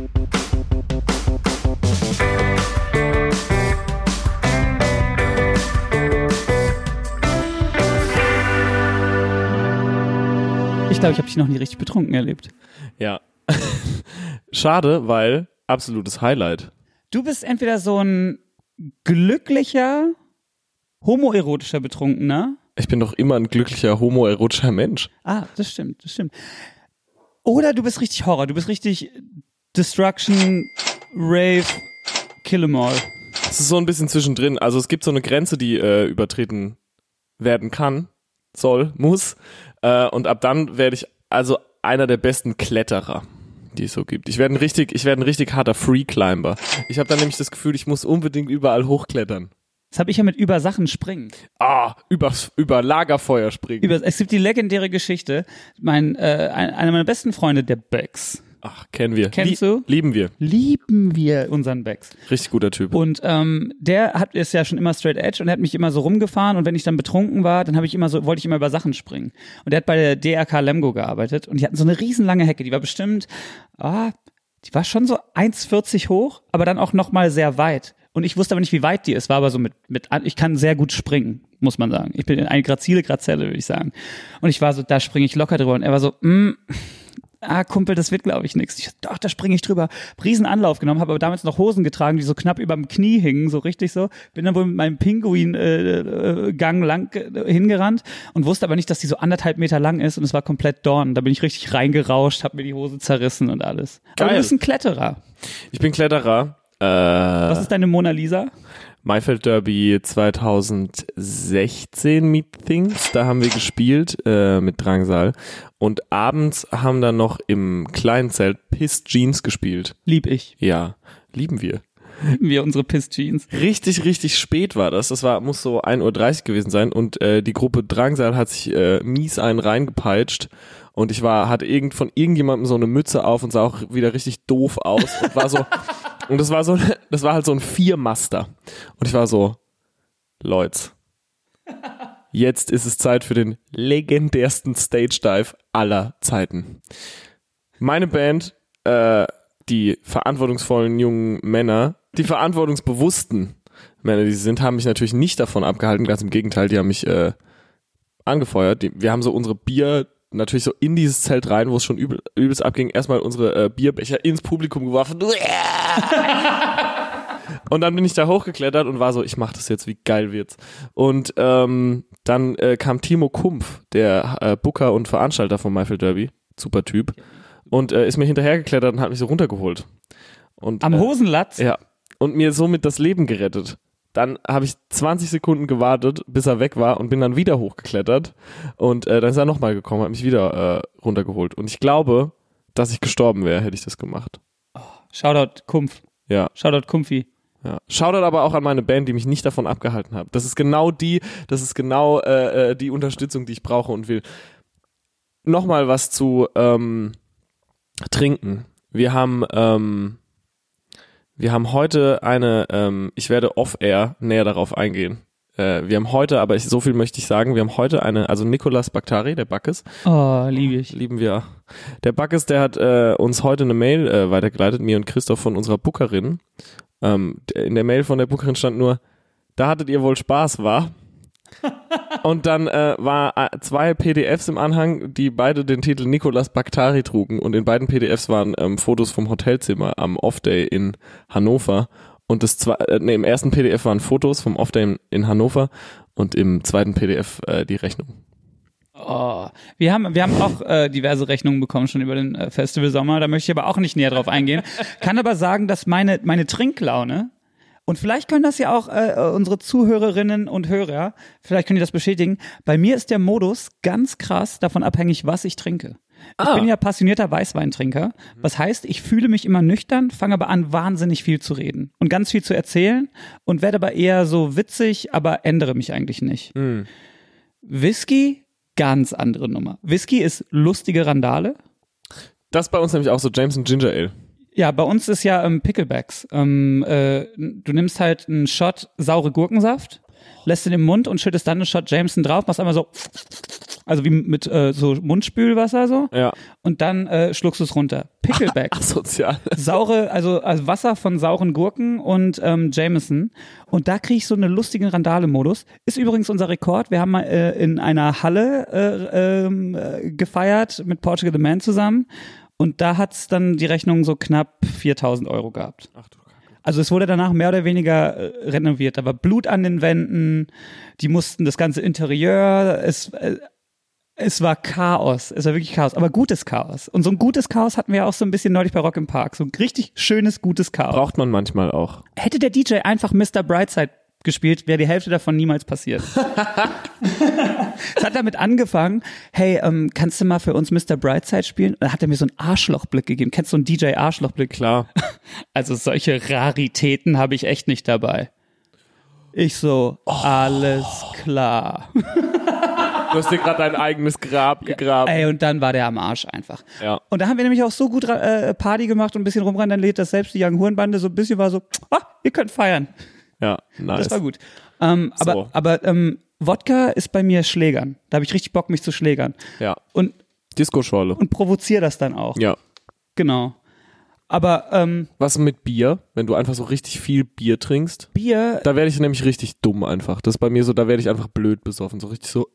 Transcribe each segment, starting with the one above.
Ich glaube, ich habe dich noch nie richtig betrunken erlebt. Ja. Schade, weil absolutes Highlight. Du bist entweder so ein glücklicher, homoerotischer Betrunkener. Ich bin doch immer ein glücklicher, homoerotischer Mensch. Ah, das stimmt, das stimmt. Oder du bist richtig Horror, du bist richtig Destruction, Rave, Kill 'em all. Es ist so ein bisschen zwischendrin. Also es gibt so eine Grenze, die äh, übertreten werden kann, soll, muss. Äh, und ab dann werde ich also einer der besten Kletterer, die es so gibt. Ich werde ein richtig, ich werde ein richtig harter Free Climber. Ich habe dann nämlich das Gefühl, ich muss unbedingt überall hochklettern. Das habe ich ja mit über Sachen springen. Ah, über, über Lagerfeuer springen. Über, es gibt die legendäre Geschichte. Mein, äh, ein, einer meiner besten Freunde, der Bex. Ach, kennen wir. Kennst du? Lieben wir. Lieben wir unseren Bex. Richtig guter Typ. Und ähm, der hat ist ja schon immer straight edge und er hat mich immer so rumgefahren und wenn ich dann betrunken war, dann habe ich immer so wollte ich immer über Sachen springen. Und der hat bei der DRK Lemgo gearbeitet und die hatten so eine riesenlange Hecke, die war bestimmt ah, die war schon so 1,40 hoch, aber dann auch noch mal sehr weit. Und ich wusste aber nicht, wie weit die ist. War aber so mit, mit, ich kann sehr gut springen, muss man sagen. Ich bin eine grazile Grazelle, würde ich sagen. Und ich war so, da springe ich locker drüber. Und er war so, mm, ah, Kumpel, das wird, glaube ich, nichts. Ich doch, da springe ich drüber. Riesen Anlauf genommen, habe aber damals noch Hosen getragen, die so knapp über dem Knie hingen, so richtig so. Bin dann wohl mit meinem Pinguin-Gang äh, lang äh, hingerannt und wusste aber nicht, dass die so anderthalb Meter lang ist und es war komplett Dorn. Da bin ich richtig reingerauscht, habe mir die Hose zerrissen und alles. Geil. Aber du bist ein Kletterer. Ich bin Kletterer. Äh, Was ist deine Mona Lisa? Maifeld Derby 2016 Meetings, da haben wir gespielt äh, mit Drangsal und abends haben dann noch im kleinen Zelt Piss Jeans gespielt. Lieb ich. Ja, lieben wir. Wir unsere Piss Jeans. Richtig, richtig spät war das. Das war muss so 1.30 Uhr gewesen sein und äh, die Gruppe Drangsal hat sich äh, mies einen reingepeitscht und ich war hatte irgend von irgendjemandem so eine Mütze auf und sah auch wieder richtig doof aus und war so und das war so das war halt so ein Viermaster und ich war so Leute jetzt ist es Zeit für den legendärsten Stage Dive aller Zeiten. Meine Band äh, die verantwortungsvollen jungen Männer, die verantwortungsbewussten Männer, die sie sind, haben mich natürlich nicht davon abgehalten, ganz im Gegenteil, die haben mich äh, angefeuert. Die, wir haben so unsere Bier natürlich so in dieses Zelt rein, wo es schon übel, übelst abging, erstmal unsere äh, Bierbecher ins Publikum geworfen. und dann bin ich da hochgeklettert und war so, ich mach das jetzt, wie geil wird's. Und ähm, dann äh, kam Timo Kumpf, der äh, Booker und Veranstalter vom Mayfield Derby, super Typ, und äh, ist mir hinterhergeklettert und hat mich so runtergeholt. Und, Am äh, Hosenlatz? ja. Und mir somit das Leben gerettet. Dann habe ich 20 Sekunden gewartet, bis er weg war und bin dann wieder hochgeklettert. Und äh, dann ist er nochmal gekommen, hat mich wieder äh, runtergeholt. Und ich glaube, dass ich gestorben wäre, hätte ich das gemacht. Shoutout Kumpf. Ja, Shoutout Kumpfi. ja. Shoutout aber auch an meine Band, die mich nicht davon abgehalten hat. Das ist genau die, das ist genau äh, äh, die Unterstützung, die ich brauche und will. Nochmal was zu ähm, trinken. Wir haben ähm, wir haben heute eine, ähm, ich werde off-air näher darauf eingehen. Äh, wir haben heute, aber ich, so viel möchte ich sagen, wir haben heute eine, also Nicolas Bakhtari, der Backes, Oh, liebe ich. lieben wir. Der Backes, der hat äh, uns heute eine Mail äh, weitergeleitet, mir und Christoph von unserer Bookerin. Ähm, in der Mail von der Bookerin stand nur, da hattet ihr wohl Spaß, war? Und dann äh, war äh, zwei PDFs im Anhang, die beide den Titel Nicolas Bakhtari trugen und in beiden PDFs waren ähm, Fotos vom Hotelzimmer am Off-Day in Hannover und das zwei, äh, nee, im ersten PDF waren Fotos vom Off-Day in, in Hannover und im zweiten PDF äh, die Rechnung. Oh. Wir haben, wir haben auch äh, diverse Rechnungen bekommen schon über den äh, Festival Sommer. Da möchte ich aber auch nicht näher drauf eingehen. Kann aber sagen, dass meine, meine Trinklaune, und vielleicht können das ja auch äh, unsere Zuhörerinnen und Hörer, vielleicht können die das bestätigen, bei mir ist der Modus ganz krass davon abhängig, was ich trinke. Ich Ah. bin ja passionierter Weißweintrinker. Was heißt, ich fühle mich immer nüchtern, fange aber an, wahnsinnig viel zu reden und ganz viel zu erzählen und werde aber eher so witzig, aber ändere mich eigentlich nicht. Whisky, ganz andere Nummer. Whisky ist lustige Randale. Das ist bei uns nämlich auch so Jameson Ginger Ale. Ja, bei uns ist ja ähm, Picklebacks. Ähm, äh, du nimmst halt einen Shot saure Gurkensaft, lässt ihn im Mund und schüttest dann einen Shot Jameson drauf, machst einmal so also wie mit äh, so Mundspülwasser so. Ja. Und dann äh, schluckst du es runter. Pickleback. Asozial. saure, also, also Wasser von sauren Gurken und ähm, Jameson. Und da kriege ich so einen lustigen Randale-Modus. Ist übrigens unser Rekord. Wir haben mal äh, in einer Halle äh, ähm, äh, gefeiert mit Portugal the Man zusammen. Und da hat's dann die Rechnung so knapp 4000 Euro gehabt. Ach du. Also es wurde danach mehr oder weniger äh, renoviert. Da war Blut an den Wänden. Die mussten das ganze Interieur. Es, äh, es war Chaos. Es war wirklich Chaos. Aber gutes Chaos. Und so ein gutes Chaos hatten wir auch so ein bisschen neulich bei Rock im Park. So ein richtig schönes, gutes Chaos. Braucht man manchmal auch. Hätte der DJ einfach Mr. Brightside gespielt, wäre die Hälfte davon niemals passiert. es hat damit angefangen, hey, ähm, kannst du mal für uns Mr. Brightside spielen? Und dann hat er mir so einen Arschlochblick gegeben. Kennst du so einen DJ-Arschlochblick? Klar. Also solche Raritäten habe ich echt nicht dabei. Ich so, alles klar. Du hast dir gerade dein eigenes Grab gegraben. Ey, und dann war der am Arsch einfach. Ja. Und da haben wir nämlich auch so gut äh, Party gemacht und ein bisschen rumrandaliert, dass selbst die Young Hurenbande so ein bisschen war so, ah, ihr könnt feiern. Ja, nice. Das war gut. Ähm, aber So. aber ähm, Wodka ist bei mir Schlägern. Da habe ich richtig Bock, mich zu schlägern. Ja. Und, Disco-Schorle. und provoziere das dann auch. Ja. Genau. Aber ähm, Was mit Bier? Wenn du einfach so richtig viel Bier trinkst? Bier, Da werde ich nämlich richtig dumm einfach. Das ist bei mir so, da werde ich einfach blöd besoffen. So richtig so.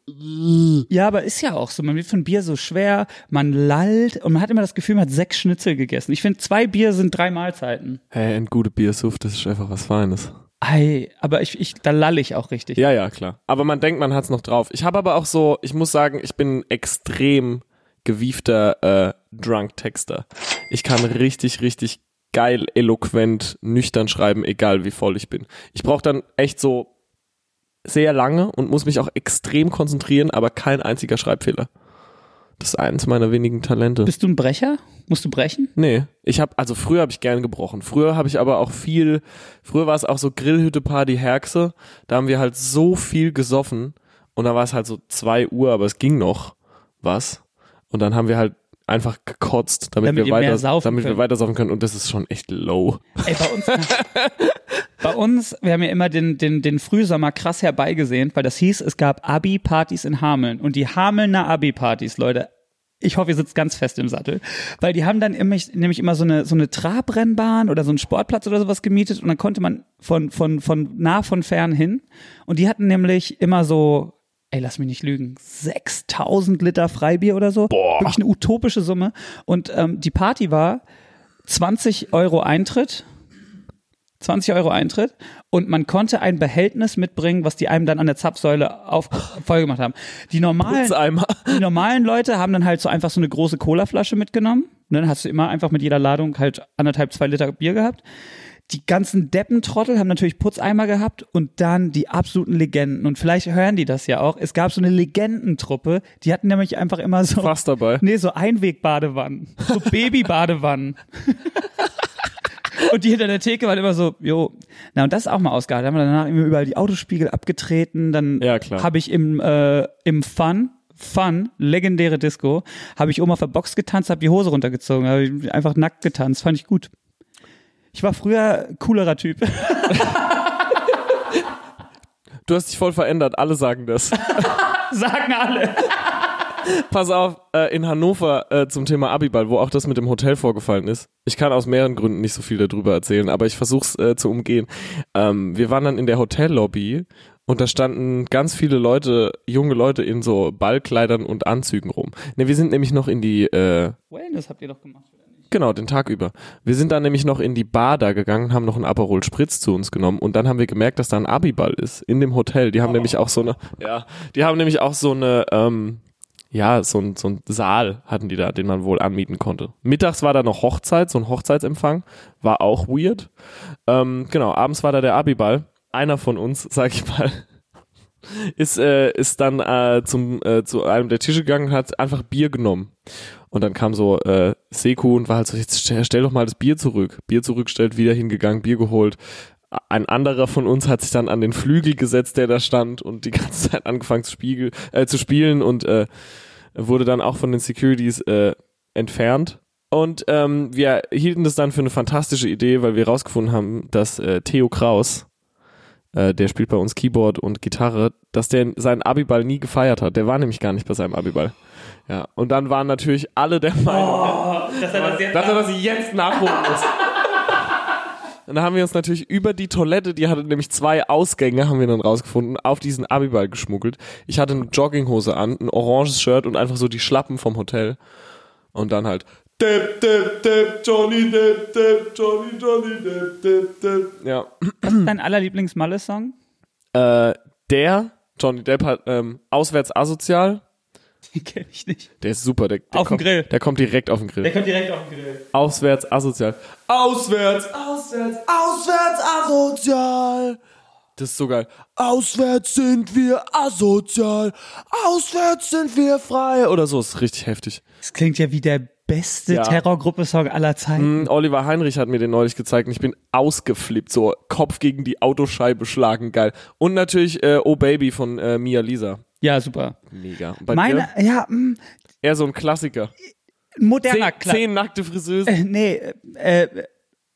ja, aber ist ja auch so. Man wird von Bier so schwer, man lallt und man hat immer das Gefühl, man hat sechs Schnitzel gegessen. Ich finde, zwei Bier sind drei Mahlzeiten. Hey, ein gute Biersuft, das ist einfach was Feines. Ei, aber ich, ich, da lall ich auch richtig. Ja, ja, klar. Aber man denkt, man hat's noch drauf. Ich habe aber auch so, ich muss sagen, ich bin extrem gewiefter äh, Drunk-Texter. Ich kann richtig, richtig geil, eloquent, nüchtern schreiben, egal wie voll ich bin. Ich brauche dann echt so sehr lange und muss mich auch extrem konzentrieren, aber kein einziger Schreibfehler. Das ist eins meiner wenigen Talente. Bist du ein Brecher? Musst du brechen? Nee, ich habe also früher habe ich gern gebrochen. Früher habe ich aber auch viel früher war es auch so Grillhütte Party Herxe, da haben wir halt so viel gesoffen und da war es halt so zwei Uhr, aber es ging noch was und dann haben wir halt einfach gekotzt, damit, Damit wir weiter damit wir weiter saufen können und das ist schon echt low. Ey, bei uns, bei uns, wir haben ja immer den, den, den Frühsommer krass herbeigesehnt, weil das hieß, es gab Abi-Partys in Hameln. Und die Hamelner Abi-Partys, Leute, ich hoffe, ihr sitzt ganz fest im Sattel. Weil die haben dann immer, nämlich immer so eine, so eine Trabrennbahn oder so einen Sportplatz oder sowas gemietet und dann konnte man von, von, von nah, von fern hin. Und die hatten nämlich immer so, ey, lass mich nicht lügen, 6000 Liter Freibier oder so. Boah. Wirklich eine utopische Summe. Und ähm, die Party war 20 Euro Eintritt. 20 Euro Eintritt und man konnte ein Behältnis mitbringen, was die einem dann an der Zapfsäule auf voll gemacht haben. Die normalen, die normalen Leute haben dann halt so einfach so eine große Colaflasche mitgenommen. Und dann hast du immer einfach mit jeder Ladung halt anderthalb, zwei Liter Bier gehabt. Die ganzen Deppentrottel haben natürlich Putzeimer gehabt und dann die absoluten Legenden. Und vielleicht hören die das ja auch. Es gab so eine Legendentruppe, die hatten nämlich einfach immer so, Fast dabei. nee, so Einwegbadewannen, so Babybadewannen. Und die hinter der Theke waren immer so, jo. Na, und das ist auch mal ausgehalten. Haben wir danach immer überall die Autospiegel abgetreten. Dann Ja, habe ich im, äh, im Fun, Fun, legendäre Disco, habe ich oben auf der Box getanzt, habe die Hose runtergezogen, habe ich einfach nackt getanzt. Fand ich gut. Ich war früher coolerer Typ. Du hast dich voll verändert, alle sagen das. Sagen alle. Pass auf, äh, in Hannover äh, zum Thema Abiball, wo auch das mit dem Hotel vorgefallen ist. Ich kann aus mehreren Gründen nicht so viel darüber erzählen, aber ich versuch's äh, zu umgehen. Ähm, wir waren dann in der Hotellobby und da standen ganz viele Leute, junge Leute in so Ballkleidern und Anzügen rum. Ne, wir sind nämlich noch in die, äh, Wellness habt ihr doch gemacht. oder? Genau, den Tag über. Wir sind dann nämlich noch in die Bar da gegangen, haben noch einen Aperol Spritz zu uns genommen und dann haben wir gemerkt, dass da ein Abiball ist in dem Hotel. Die haben nämlich auch so eine, ja, die haben nämlich auch so eine, ähm, ja, so ein, so ein Saal hatten die da, den man wohl anmieten konnte. Mittags war da noch Hochzeit, so ein Hochzeitsempfang, war auch weird. Ähm, genau, abends war da der Abiball. Einer von uns, sag ich mal, ist, äh, ist dann äh, zum, äh, zu einem der Tische gegangen und hat einfach Bier genommen. Und dann kam so äh, Seku und war halt so, jetzt stell, stell doch mal das Bier zurück. Bier zurückgestellt, wieder hingegangen, Bier geholt. Ein anderer von uns hat sich dann an den Flügel gesetzt, der da stand und die ganze Zeit angefangen zu, spiegel, äh, zu spielen und äh, wurde dann auch von den Securities äh, entfernt. Und ähm, wir hielten das dann für eine fantastische Idee, weil wir rausgefunden haben, dass äh, Theo Kraus äh, der spielt bei uns Keyboard und Gitarre, dass der seinen Abiball nie gefeiert hat. Der war nämlich gar nicht bei seinem Abiball. Ja, und dann waren natürlich alle der Meinung, dass er das jetzt dass er das jetzt nachholen muss. Und dann haben wir uns natürlich über die Toilette, die hatte nämlich zwei Ausgänge, haben wir dann rausgefunden, auf diesen Abiball geschmuggelt. Ich hatte eine Jogginghose an, ein oranges Shirt und einfach so die Schlappen vom Hotel. Und dann halt Dip, dip, dip, Johnny, dip, dip, Johnny, Johnny, dip, dip, dip. Ja. Was ist dein allerlieblings Malle-Song? Äh, der, Johnny Depp hat ähm, auswärts asozial. Den kenn ich nicht. Der ist super. Der, der Auf den kommt, Grill. Der kommt direkt auf den Grill. kommt direkt auf den Grill. Auswärts asozial. Auswärts, auswärts, auswärts asozial. Das ist so geil. Auswärts sind wir asozial. Auswärts sind wir frei. Oder so, ist richtig heftig. Das klingt ja wie der beste Ja. Terrorgruppe-Song aller Zeiten. Mm, Oliver Heinrich hat mir den neulich gezeigt und ich bin ausgeflippt. So Kopf gegen die Autoscheibe schlagen, geil. Und natürlich äh, Oh Baby von äh, Mia Lisa. Ja, super. Mega. Bei Meine, dir? ja, mh, Eher so ein Klassiker. moderner Zehn, Kla- zehn nackte Friseusen Äh, nee, äh,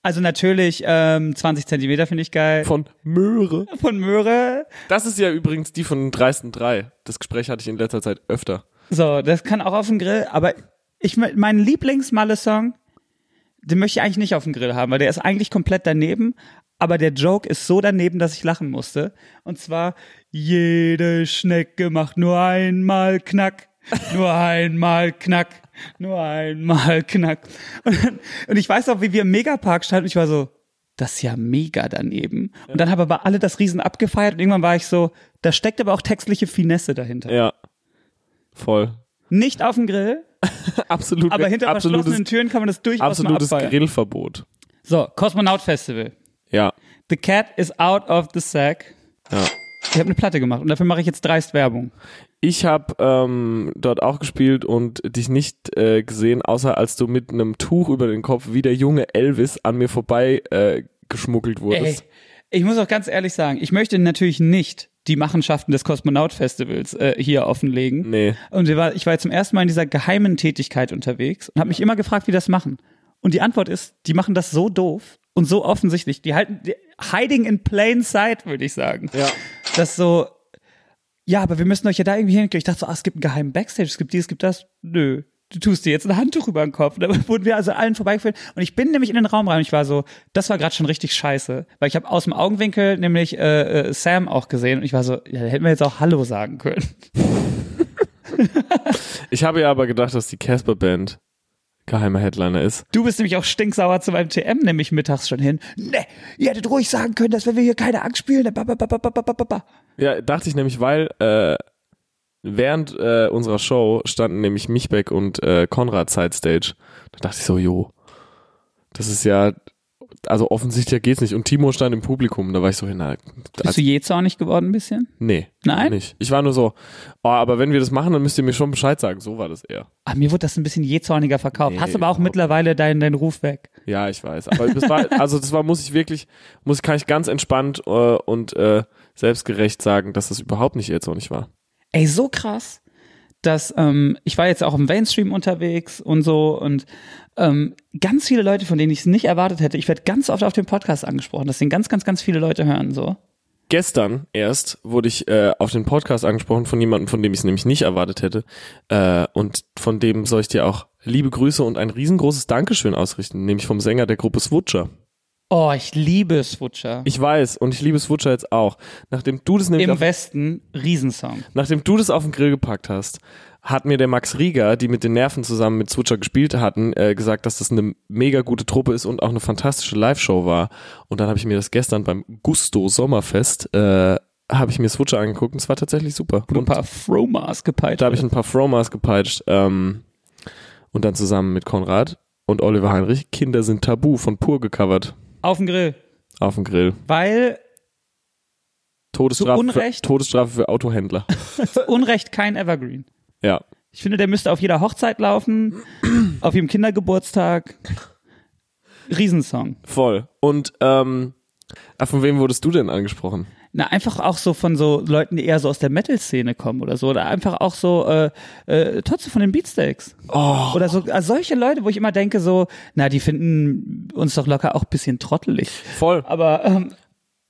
also natürlich ähm, 20 Zentimeter finde ich geil. von Möhre. Von Möhre. Das ist ja übrigens die von Dreisten 3. Das Gespräch hatte ich in letzter Zeit öfter. So, das kann auch auf dem Grill, aber ich mein Lieblings-Malle-Song, den möchte ich eigentlich nicht auf dem Grill haben, weil der ist eigentlich komplett daneben, aber der Joke ist so daneben, dass ich lachen musste. Und zwar, jede Schnecke macht nur einmal Knack, nur einmal Knack, nur einmal Knack. Und, dann, und ich weiß auch, wie wir im Megapark standen, ich war so, das ist ja mega daneben. Und dann haben aber alle das Riesen abgefeiert und irgendwann war ich so, da steckt aber auch textliche Finesse dahinter. Ja. Voll. Nicht auf dem Grill, Absolut. aber hinter verschlossenen Türen kann man das durchaus mal absolutes abfeiern. Grillverbot. So, Kosmonaut Festival. Ja. The cat is out of the sack. Ja. Ich habe eine Platte gemacht und dafür mache ich jetzt dreist Werbung. Ich habe ähm, dort auch gespielt und dich nicht äh, gesehen, außer als du mit einem Tuch über den Kopf wie der junge Elvis an mir vorbei äh, geschmuggelt Ey, wurdest. ich muss auch ganz ehrlich sagen, ich möchte natürlich nicht die Machenschaften des Kosmonaut Festivals äh, hier offenlegen. Nee. Und wir war, ich war zum ersten Mal in dieser geheimen Tätigkeit unterwegs und habe mich immer gefragt, wie die das machen. Und die Antwort ist, die machen das so doof und so offensichtlich. Die halten die, hiding in plain sight, würde ich sagen. Ja. Das so, ja, aber wir müssen euch ja da irgendwie hinkriegen. Ich dachte so, ah, es gibt einen geheimen Backstage, es gibt dies, es gibt das. Nö. Du tust dir jetzt ein Handtuch über den Kopf. Da wurden wir also allen vorbeigeführt. Und ich bin nämlich in den Raum rein und ich war so, das war gerade schon richtig scheiße. Weil ich habe aus dem Augenwinkel nämlich äh, äh, Sam auch gesehen und ich war so, ja, da hätten wir jetzt auch Hallo sagen können. Ich habe ja aber gedacht, dass die Casper Band geheimer Headliner ist. Du bist nämlich auch stinksauer zu meinem TM, nämlich mittags schon hin. Ne, ihr hättet ruhig sagen können, dass wenn wir hier keine Angst spielen. Ba, ba, ba, ba, ba, ba, ba. Ja, dachte ich nämlich, weil äh, während äh, unserer Show standen nämlich Michbeck und äh, Konrad Sidestage. Da dachte ich so, jo, das ist ja, also offensichtlich geht's nicht. Und Timo stand im Publikum, da war ich so hin, Bist du je zornig geworden ein bisschen? nee, Nein? nicht. Ich war nur so, oh, aber wenn wir das machen, dann müsst ihr mir schon Bescheid sagen. So war das eher. Ah, mir wurde das ein bisschen je zorniger verkauft. Nee, Hast aber auch mittlerweile deinen, deinen Ruf weg. Ja, ich weiß. Aber das war, also das war, muss ich wirklich, muss kann ich ganz entspannt äh, und äh, selbstgerecht sagen, dass das überhaupt nicht jetzt auch nicht war. Ey, so krass, dass ähm, ich war jetzt auch im Mainstream unterwegs und so und ähm, ganz viele Leute, von denen ich es nicht erwartet hätte, ich werde ganz oft auf dem Podcast angesprochen, dass den ganz, ganz, ganz viele Leute hören so. Gestern erst wurde ich äh, auf den Podcast angesprochen von jemandem, von dem ich es nämlich nicht erwartet hätte. Äh, und von dem soll ich dir auch liebe Grüße und ein riesengroßes Dankeschön ausrichten, nämlich vom Sänger der Gruppe Swutcher. Oh, ich liebe Swutcher. Ich weiß und ich liebe Swutcher jetzt auch. Nachdem du das nämlich Im auf, Westen, Riesensong. nachdem du das auf den Grill gepackt hast, hat mir der Max Rieger, die mit den Nerven zusammen mit Swutcher gespielt hatten, äh, gesagt, dass das eine mega gute Truppe ist und auch eine fantastische Live-Show war. Und dann habe ich mir das gestern beim Gusto Sommerfest äh, habe ich mir Swutcher angeguckt und es war tatsächlich super. Du ein Und paar Fromas gepeitscht da habe ich ein paar Fromas gepeitscht ähm, und dann zusammen mit Konrad und Oliver Heinrich Kinder sind tabu von Pur gecovert auf den Grill. auf dem Grill. Weil Todesstrafe, Unrecht? Für, Todesstrafe für Autohändler. Unrecht kein Evergreen. Ja. Ich finde, der müsste auf jeder Hochzeit laufen, auf jedem Kindergeburtstag. Riesensong. Voll. Und ähm, von wem wurdest du denn angesprochen? Na, einfach auch so von so Leuten, die eher so aus der Metal-Szene kommen oder so. Oder einfach auch so äh, äh, Totze von den Beatsteaks. Oh, Oder so also solche Leute, wo ich immer denke, so, na, die finden uns doch locker auch ein bisschen trottelig. voll. Aber ähm,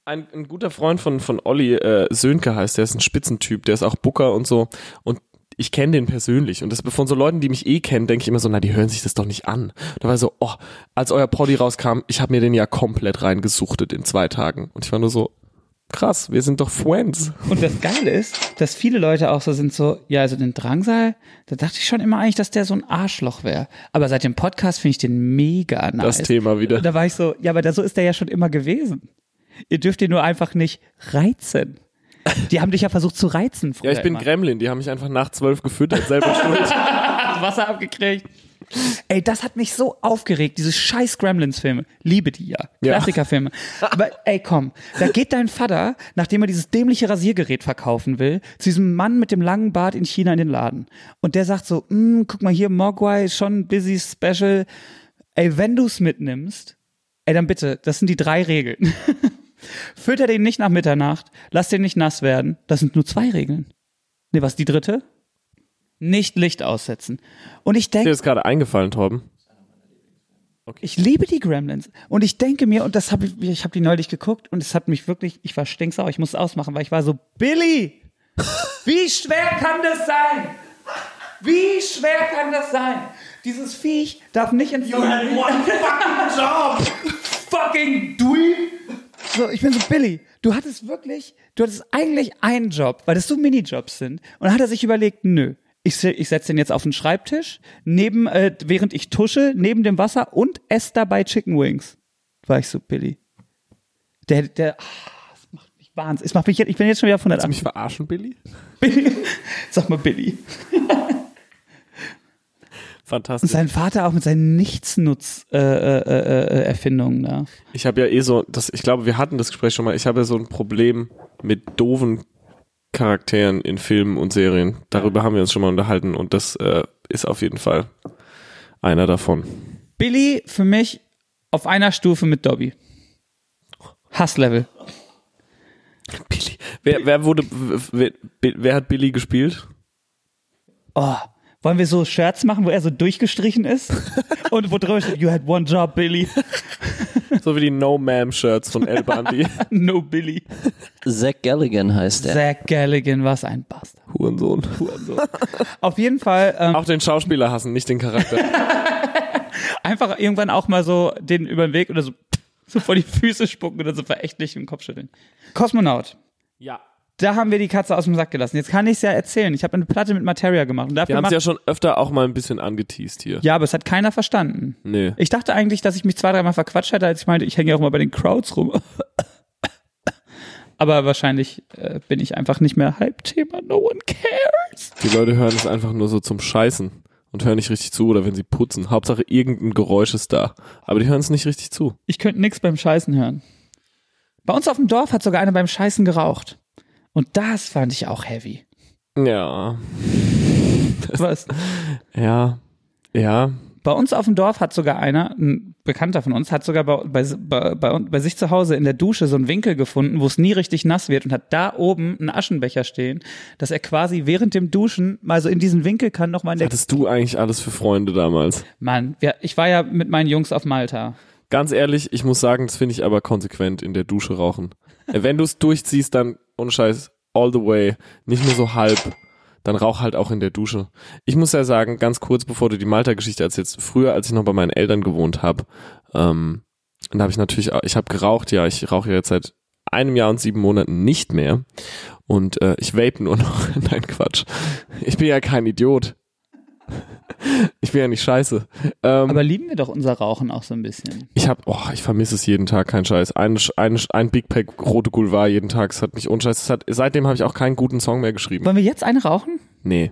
ein, ein guter Freund von, von Olli, äh, Sönke heißt, der ist ein Spitzentyp, der ist auch Booker und so. Und ich kenne den persönlich. Und das von so Leuten, die mich eh kennen, denke ich immer so, na, die hören sich das doch nicht an. Da war so, oh, als euer Poddy rauskam, ich habe mir den ja komplett reingesuchtet in zwei Tagen. Und ich war nur so, krass, wir sind doch Friends. Und das Geile ist, dass viele Leute auch so sind so, ja, also den Drangsal, da dachte ich schon immer eigentlich, dass der so ein Arschloch wäre. Aber seit dem Podcast finde ich den mega nice. Das Thema wieder. Da war ich so, ja, aber da, so ist der ja schon immer gewesen. Ihr dürft ihn nur einfach nicht reizen. Die haben dich ja versucht zu reizen. Ja, ich bin immer. Gremlin, die haben mich einfach nach zwölf gefüttert, selber schuld. Wasser abgekriegt. Ey, das hat mich so aufgeregt, diese scheiß Gremlins-Filme. Liebe die ja. Ja. Klassikerfilme. Aber ey, komm, da geht dein Vater, nachdem er dieses dämliche Rasiergerät verkaufen will, zu diesem Mann mit dem langen Bart in China in den Laden. Und der sagt so, "Mm, guck mal hier, Mogwai ist schon busy special. Ey, wenn du's mitnimmst, ey, dann bitte, das sind die drei Regeln. Fütter den nicht nach Mitternacht, lass den nicht nass werden. Das sind nur zwei Regeln. Nee, was, die dritte? Nicht Licht aussetzen. Und ich Ist dir denke, das gerade eingefallen, Torben? ich liebe die Gremlins. Und ich denke mir, und das habe ich, ich habe die neulich geguckt und es hat mich wirklich, ich war stinksauer, ich musste ausmachen, weil ich war so, Billy, wie schwer kann das sein? Wie schwer kann das sein? Dieses Viech darf nicht ins You had one fucking job! fucking dweeb! So, ich bin so, Billy, du hattest wirklich, du hattest eigentlich einen Job, weil das so Minijobs sind. Und dann hat er sich überlegt, nö, ich, ich setze den jetzt auf den Schreibtisch, neben, äh, während ich tusche, neben dem Wasser und esse dabei Chicken Wings. War ich so, Billy. Der, der, ah, das macht mich wahnsinnig. Macht mich jetzt, ich bin jetzt schon wieder von der Willst du mich verarschen, Billy? Billy. Sag mal, Billy. Fantastisch. Sein Vater auch mit seinen Nichtsnutz-Erfindungen äh, äh, Erfindungen da. Ich habe ja eh so, das, ich glaube, wir hatten das Gespräch schon mal, ich habe ja so ein Problem mit doofen Charakteren in Filmen und Serien. Darüber haben wir uns schon mal unterhalten und das äh, ist auf jeden Fall einer davon. Billy für mich auf einer Stufe mit Dobby. Hasslevel. Billy. Wer, wer wurde, wer, wer hat Billy gespielt? Oh, wollen wir so Shirts machen, wo er so durchgestrichen ist? Und wo drüber steht, you had one job, Billy. So wie die No-Ma'am-Shirts von El Bandi. no Billy. Zach Galligan heißt er. Zach Galligan, was ein Bastard. Hurensohn. Auf jeden Fall ähm, Auch den Schauspieler hassen, nicht den Charakter. einfach irgendwann auch mal so den über den Weg oder so, so vor die Füße spucken oder so verächtlich im Kopf schütteln. Kosmonaut. ja. Da haben wir die Katze aus dem Sack gelassen. Jetzt kann ich es ja erzählen. Ich habe eine Platte mit Materia gemacht. Und dafür Wir haben es ja schon öfter auch mal ein bisschen angeteased hier. ja, aber es hat keiner verstanden. Nee. Ich dachte eigentlich, dass ich mich zwei, dreimal verquatscht hätte, als ich meinte, ich hänge ja auch mal bei den Crowds rum. Aber wahrscheinlich äh, bin ich einfach nicht mehr Halbthema. No one cares. Die Leute hören es einfach nur so zum Scheißen und hören nicht richtig zu oder wenn sie putzen. Hauptsache irgendein Geräusch ist da. Aber die hören es nicht richtig zu. Ich könnte nix beim Scheißen hören. Bei uns auf dem Dorf hat sogar einer beim Scheißen geraucht. Und das fand ich auch heavy. Ja. Was? Ja. Ja. Bei uns auf dem Dorf hat sogar einer, ein Bekannter von uns, hat sogar bei, bei, bei, bei, sich zu Hause in der Dusche so einen Winkel gefunden, wo es nie richtig nass wird und hat da oben einen Aschenbecher stehen, dass er quasi während dem Duschen mal so in diesen Winkel kann, noch mal in der... Hattest du eigentlich alles für Freunde damals? Mann, wir, ich war ja mit meinen Jungs auf Malta. Ganz ehrlich, ich muss sagen, das finde ich aber konsequent in der Dusche rauchen. Äh, Wenn du es durchziehst, dann ohne Scheiß all the way, nicht nur so halb. Dann rauch halt auch in der Dusche. Ich muss ja sagen, ganz kurz bevor du die Malta-Geschichte erzählst, früher, als ich noch bei meinen Eltern gewohnt habe, ähm, da habe ich natürlich, ich habe geraucht, ja, ich rauche ja jetzt seit einem Jahr und sieben Monaten nicht mehr und äh, ich vape nur noch. Nein, Quatsch. Ich bin ja kein Idiot. Ich bin ja nicht scheiße. Ähm, Aber lieben wir doch unser Rauchen auch so ein bisschen. ich hab, oh, ich vermisse es jeden Tag, kein Scheiß. Ein, ein, ein Big Pack rote Gulvar jeden Tag, es hat mich unscheiß. Es hat, seitdem habe ich auch keinen guten Song mehr geschrieben. Wollen wir jetzt eine rauchen? Nee.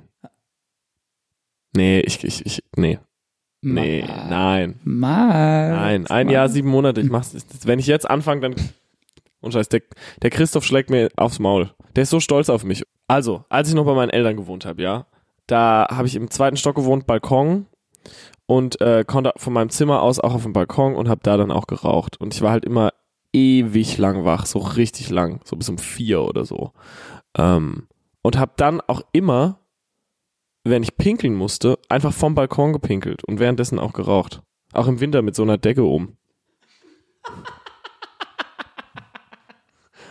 Nee, ich, ich, ich, nee. Nee, Ma- nein. Mal. Nein, ein Jahr, sieben Monate. Ich mach's. Wenn ich jetzt anfange, dann. Unscheiß, der, der Christoph schlägt mir aufs Maul. Der ist so stolz auf mich. Also, als ich noch bei meinen Eltern gewohnt habe, ja, da habe ich im zweiten Stock gewohnt, Balkon und äh, konnte von meinem Zimmer aus auch auf dem Balkon und habe da dann auch geraucht. Und ich war halt immer ewig lang wach, so richtig lang, so bis um vier oder so. Ähm, und habe dann auch immer, wenn ich pinkeln musste, einfach vom Balkon gepinkelt und währenddessen auch geraucht. Auch im Winter mit so einer Decke um.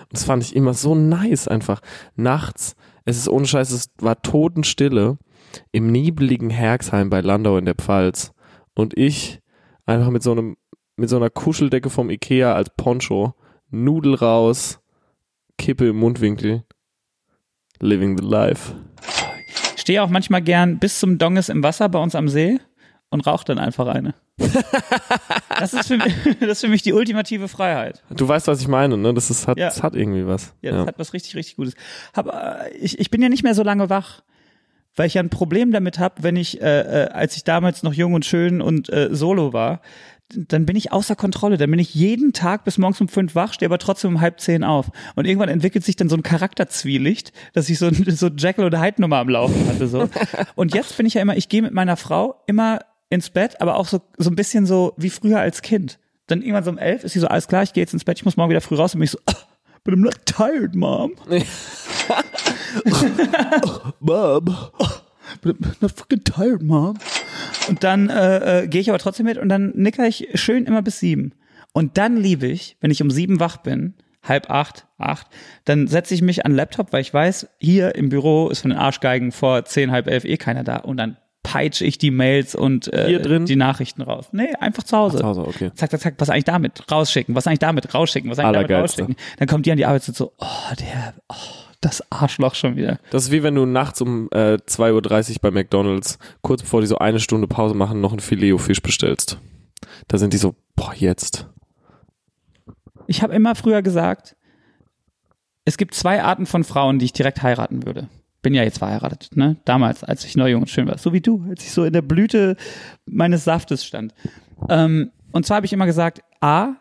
Und das fand ich immer so nice einfach. Nachts, es ist ohne Scheiß, es war Totenstille im nebeligen Herxheim bei Landau in der Pfalz. Und ich einfach mit so einem, mit so einer Kuscheldecke vom Ikea als Poncho, Nudel raus, Kippe im Mundwinkel, living the life. Stehe auch manchmal gern bis zum Donges im Wasser bei uns am See und rauche dann einfach eine. das, ist für mich, das ist für mich die ultimative Freiheit. Du weißt, was ich meine, ne? Das, ist, hat, Ja. das hat irgendwie was. Ja, das hat was richtig, richtig Gutes. Hab, äh, ich, ich bin ja nicht mehr so lange wach, weil ich ja ein Problem damit habe, wenn ich, äh, äh, als ich damals noch jung und schön und äh, solo war, dann bin ich außer Kontrolle. Dann bin ich jeden Tag bis morgens um fünf wach, stehe aber trotzdem um halb zehn auf. Und irgendwann entwickelt sich dann so ein Charakterzwielicht, dass ich so, so Jekyll oder Hyde Nummer am Laufen hatte. So. Und jetzt bin ich ja immer, ich gehe mit meiner Frau immer ins Bett, aber auch so, so ein bisschen so wie früher als Kind. Dann irgendwann so um elf ist sie so, alles klar, ich gehe jetzt ins Bett, ich muss morgen wieder früh raus. Und bin ich so, but I'm not tired, Mom. Mom. But I'm not fucking tired, Mom. Und dann äh, äh, gehe ich aber trotzdem mit und dann nicker ich schön immer bis sieben. Und dann liebe ich, wenn ich um sieben wach bin, halb acht, acht, dann setze ich mich an den Laptop, weil ich weiß, hier im Büro ist von den Arschgeigen vor zehn, halb elf eh keiner da. Und dann peitsche ich die Mails und äh, Hier drin? die Nachrichten raus. Nee, einfach zu Hause. Zu Hause, okay. Zack, zack, zack, was eigentlich damit? Rausschicken, was eigentlich damit? Rausschicken, was eigentlich damit? Rausschicken. Dann kommt die an die Arbeit und so, oh, der, oh, das Arschloch schon wieder. Das ist wie wenn du nachts um äh, 2.30 Uhr bei McDonalds, kurz bevor die so eine Stunde Pause machen, noch ein Filet-O-Fisch bestellst. Da sind die so, boah, jetzt. Ich habe immer früher gesagt, es gibt zwei Arten von Frauen, die ich direkt heiraten würde. Bin ja jetzt verheiratet, ne? Damals, als ich neu jung und schön war. So wie du, als ich so in der Blüte meines Saftes stand. Ähm, und zwar habe ich immer gesagt, A,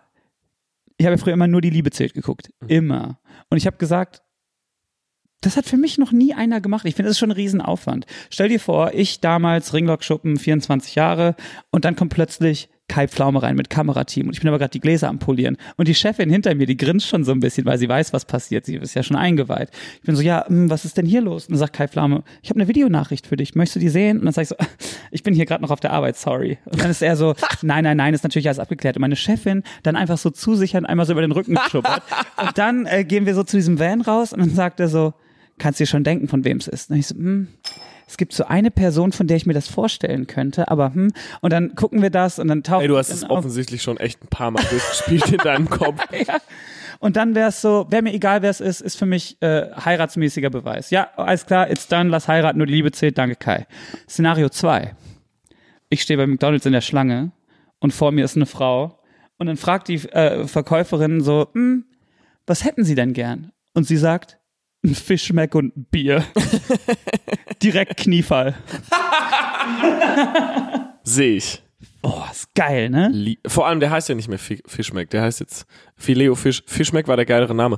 ich habe ja früher immer nur die Liebe zählt geguckt. Immer. Und ich habe gesagt, das hat für mich noch nie einer gemacht. Ich finde, das ist schon ein Riesenaufwand. Stell dir vor, ich damals Ringlock-Schuppen, 24 Jahre und dann kommt plötzlich Kai Pflaume rein mit Kamerateam und ich bin aber gerade die Gläser am Polieren und die Chefin hinter mir, die grinst schon so ein bisschen, weil sie weiß, was passiert. Sie ist ja schon eingeweiht. Ich bin so, ja, hm, was ist denn hier los? Und dann sagt Kai Pflaume, ich habe eine Videonachricht für dich. Möchtest du die sehen? Und dann sage ich so, ich bin hier gerade noch auf der Arbeit, sorry. Und dann ist er so, nein, nein, nein, ist natürlich alles abgeklärt. Und meine Chefin dann einfach so zusichern, einmal so über den Rücken geschuppert. Und dann äh, gehen wir so zu diesem Van raus und dann sagt er so, kannst dir schon denken, von wem es ist. Und ich so, hm, es gibt so eine Person, von der ich mir das vorstellen könnte, aber hm, und dann gucken wir das und dann taucht Ey, du hast es auf. offensichtlich schon echt ein paar Mal durchgespielt in deinem Kopf. ja. Und dann wäre es so, wäre mir egal, wer es ist, ist für mich äh, heiratsmäßiger Beweis. Ja, alles klar, it's done, lass heiraten, nur die Liebe zählt, danke Kai. Szenario 2. Ich stehe bei McDonalds in der Schlange und vor mir ist eine Frau und dann fragt die äh, Verkäuferin so, hm, was hätten Sie denn gern? Und sie sagt, ein Fischmeck und ein Bier. Direkt Kniefall. Sehe ich. Oh, ist geil, ne? Vor allem, der heißt ja nicht mehr Fi- Fischmeck, der heißt jetzt Fileo Fisch. Fischmeck war der geilere Name.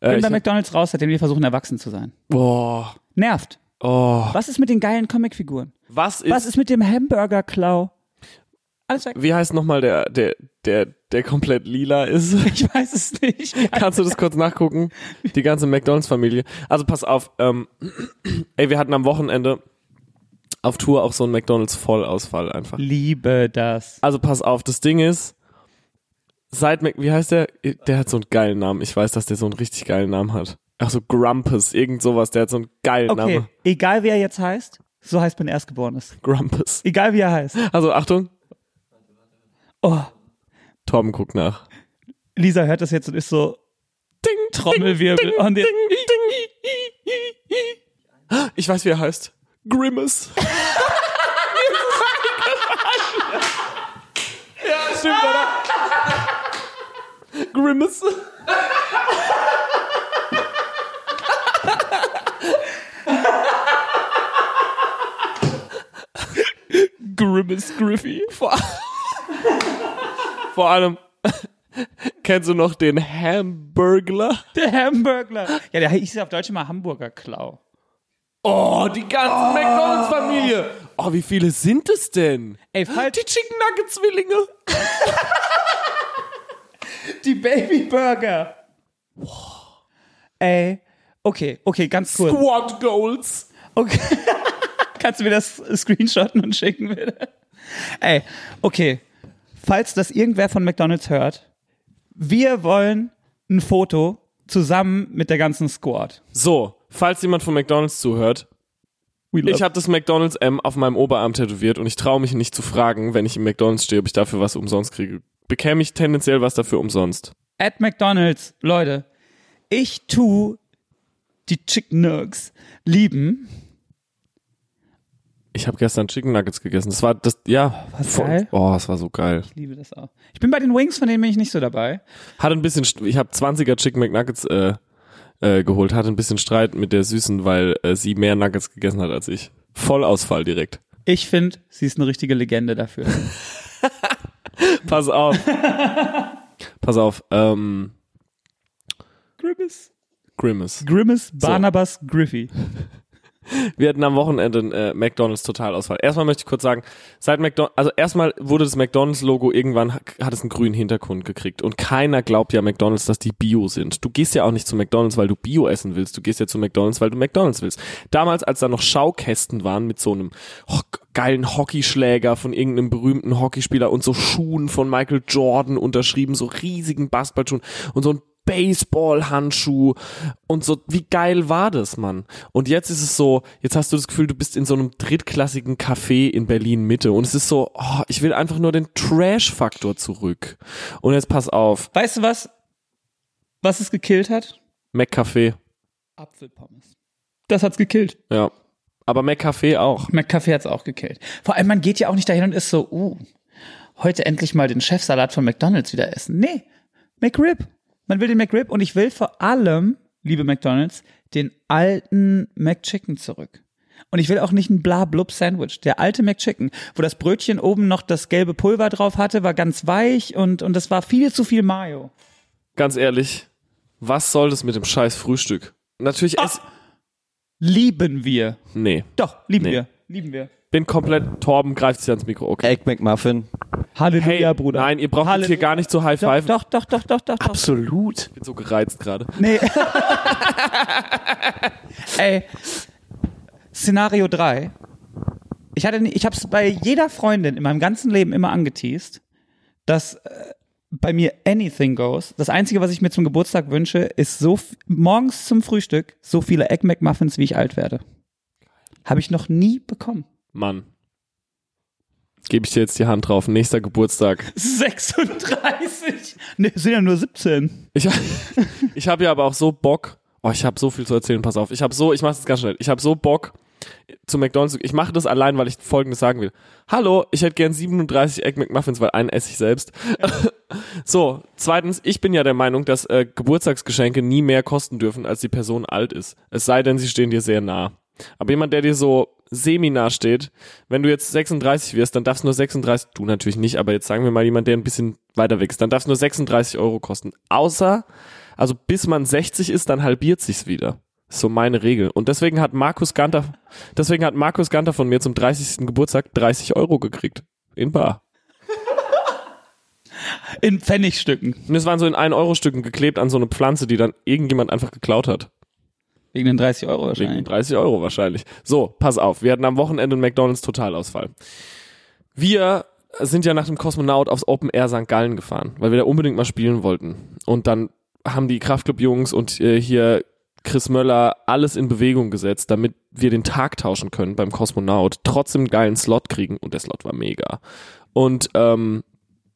Äh, Bin bei McDonalds raus, seitdem wir versuchen, erwachsen zu sein. boah, Nervt. oh. Was ist mit den geilen Comicfiguren? Was ist, Was ist mit dem Hamburger-Klau? Alles weg. wie heißt nochmal der, der, der, der komplett lila ist? Ich weiß es nicht. Kannst du das kurz nachgucken? Die ganze McDonalds-Familie. Also pass auf, ähm, ey, wir hatten am Wochenende auf Tour auch so einen McDonalds-Vollausfall einfach. Liebe das. Also pass auf, das Ding ist, seit Mac, wie heißt der? Der hat so einen geilen Namen. Ich weiß, dass der so einen richtig geilen Namen hat. Ach so, Grumpus, irgend sowas, der hat so einen geilen Okay, Namen. egal wie er jetzt heißt, so heißt mein Erstgeborenes. Grumpus. Egal wie er heißt. Also Achtung, Oh, Torben guckt nach. Lisa hört das jetzt und ist so Ding, Trommelwirbel. und ding, ding. Ich weiß, wie er heißt. Grimace. ja, stimmt, oder? Grimace. Grimace Griffy. Vor, vor allem, kennst du noch den Hamburglar? Der Hamburgler. Ja, der hieß auf Deutsch immer Hamburger Klau. Oh, die ganze McDonalds-Familie. Oh, wie viele sind es denn? Ey, falls Die Chicken Nugget-Zwillinge. die Babyburger. Ey, okay, okay, ganz kurz. Squad Goals. Okay. Kannst du mir das screenshotten und schicken, bitte? Ey, okay. Falls das irgendwer von McDonalds hört, wir wollen ein Foto zusammen mit der ganzen Squad. So, falls jemand von McDonalds zuhört, ich habe das McDonalds M auf meinem Oberarm tätowiert und ich traue mich nicht zu fragen, wenn ich im McDonalds stehe, ob ich dafür was umsonst kriege. Bekäme ich tendenziell was dafür umsonst. at McDonalds, Leute, ich tu die Chicken Nuggets lieben. Ich habe gestern Chicken Nuggets gegessen. Das war das, ja. Was voll- geil. Oh, das war so geil. Ich liebe das auch. Ich bin bei den Wings, von denen bin ich nicht so dabei. Hatte ein bisschen, ich habe 20er Chicken McNuggets äh, äh, geholt, hatte ein bisschen Streit mit der Süßen, weil äh, sie mehr Nuggets gegessen hat als ich. Vollausfall direkt. Ich finde, sie ist eine richtige Legende dafür. Pass auf. Pass auf. Ähm, Grimace. Grimace. Grimace Barnabas Griffey. Wir hatten am Wochenende einen äh, McDonalds Totalausfall. Erstmal möchte ich kurz sagen, seit McDonalds, also erstmal wurde das McDonalds Logo irgendwann ha- hat es einen grünen Hintergrund gekriegt und keiner glaubt ja McDonalds, dass die Bio sind. Du gehst ja auch nicht zu McDonalds, weil du Bio essen willst. Du gehst ja zu McDonalds, weil du McDonalds willst. Damals, als da noch Schaukästen waren mit so einem ho geilen Hockeyschläger von irgendeinem berühmten Hockeyspieler und so Schuhen von Michael Jordan unterschrieben, so riesigen Basketballschuhen und so ein Baseballhandschuh und so, wie geil war das, Mann? Und jetzt ist es so, jetzt hast du das Gefühl, du bist in so einem drittklassigen Café in Berlin Mitte und es ist so, oh, ich will einfach nur den Trash-Faktor zurück. Und jetzt pass auf, Weißt du was? Was es gekillt hat? McCafé, Apfelpommes. Das hat's gekillt. ja. Aber McCafé auch. McCafe hat's auch gekillt. Vor allem, man geht ja auch nicht dahin und ist so, uh, heute endlich mal den Chefsalat von McDonalds wieder essen. Nee, McRib. Man will den McRib und ich will vor allem, liebe McDonalds, den alten McChicken zurück. Und ich will auch nicht ein Bla-Blub-Sandwich. Der alte McChicken, wo das Brötchen oben noch das gelbe Pulver drauf hatte, war ganz weich und, und das war viel zu viel Mayo. Ganz ehrlich, was soll das mit dem scheiß Frühstück? Natürlich ess, Lieben wir. nee, Doch, lieben Nee. wir. Lieben wir. Bin komplett, Torben greift sich ans Mikro, okay. Egg McMuffin. Halleluja, Bruder. Nein, ihr braucht jetzt Halleluja. hier gar nicht zu high Doch, five. doch, doch, doch, doch, doch. doch. Absolut. Ich bin so gereizt gerade. Nee. Ey. Szenario 3. Ich hatte ich hab's bei jeder Freundin in meinem ganzen Leben immer angeteased, dass äh, bei mir anything goes. Das einzige, was ich mir zum Geburtstag wünsche, ist so morgens zum Frühstück so viele Egg McMuffins, wie ich alt werde. Habe ich noch nie bekommen. Mann. Gebe ich dir jetzt die Hand drauf. Nächster Geburtstag. 36. Nee, sind ja nur 17. Ich, ich habe ja aber auch so Bock. Oh, ich habe so viel zu erzählen, pass auf. Ich habe so, ich mache das ganz schnell. Ich habe so Bock zu McDonald's. zu- Ich mache das allein, weil ich folgendes sagen will. Hallo, ich hätte gern 37 Egg McMuffins, weil einen esse ich selbst. so, zweitens, ich bin ja der Meinung, dass äh, Geburtstagsgeschenke nie mehr kosten dürfen, als die Person alt ist. Es sei denn, sie stehen dir sehr nah. Aber jemand, der dir so semi-nah steht, wenn du jetzt 36 wirst, dann darfst nur 36, du natürlich nicht, aber jetzt sagen wir mal jemand, der ein bisschen weiter weg ist, dann darf es nur 36 Euro kosten. Außer, also bis man 60 ist, dann halbiert sich's wieder. Ist so meine Regel. Und deswegen hat Markus Ganter, deswegen hat Markus Ganter von mir zum 30. Geburtstag 30 Euro gekriegt. In Bar. In Pfennigstücken. Und es waren so in 1-Euro-Stücken geklebt an so eine Pflanze, die dann irgendjemand einfach geklaut hat. Wegen den 30 Euro Wegen wahrscheinlich. 30 Euro wahrscheinlich. So, pass auf. Wir hatten am Wochenende einen McDonalds Totalausfall. Wir sind ja nach dem Kosmonaut aufs Open Air St. Gallen gefahren, weil wir da unbedingt mal spielen wollten. Und dann haben die Kraftclub-Jungs und äh, hier Chris Möller alles in Bewegung gesetzt, damit wir den Tag tauschen können beim Kosmonaut, trotzdem einen geilen Slot kriegen und der Slot war mega. Und ähm,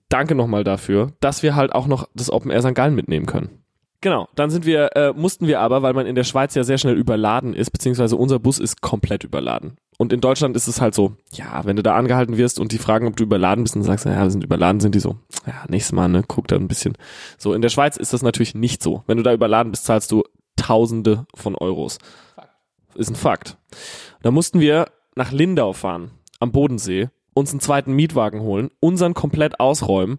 danke nochmal dafür, dass wir halt auch noch das Open Air St. Gallen mitnehmen können. Genau, dann sind wir, äh, mussten wir aber, weil man in der Schweiz ja sehr schnell überladen ist, beziehungsweise unser Bus ist komplett überladen. Und in Deutschland ist es halt so, ja, wenn du da angehalten wirst und die fragen, ob du überladen bist und sagst, ja, wir sind überladen, sind die so, ja, nächstes Mal, ne, guck da ein bisschen. So, in der Schweiz ist das natürlich nicht so. Wenn du da überladen bist, zahlst du Tausende von Euros. Ist ein Fakt. Da mussten wir nach Lindau fahren, am Bodensee, uns einen zweiten Mietwagen holen, unseren komplett ausräumen,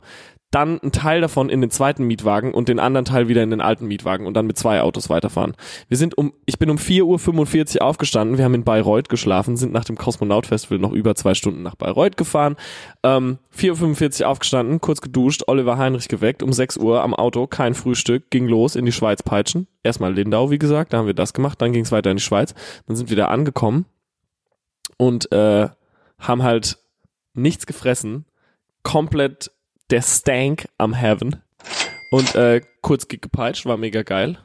dann einen Teil davon in den zweiten Mietwagen und den anderen Teil wieder in den alten Mietwagen und dann mit zwei Autos weiterfahren. Wir sind um, ich bin um 4.45 Uhr aufgestanden, wir haben in Bayreuth geschlafen, sind nach dem Kosmonaut Festival noch über zwei Stunden nach Bayreuth gefahren, ähm, 4.45 Uhr aufgestanden, kurz geduscht, Oliver Heinrich geweckt, um 6 Uhr am Auto, kein Frühstück, ging los in die Schweiz peitschen. Erstmal Lindau, wie gesagt, da haben wir das gemacht, dann ging es weiter in die Schweiz, dann sind wir da angekommen und äh, haben halt nichts gefressen, komplett der Stank am Heaven und äh, kurz gepeitscht, war mega geil.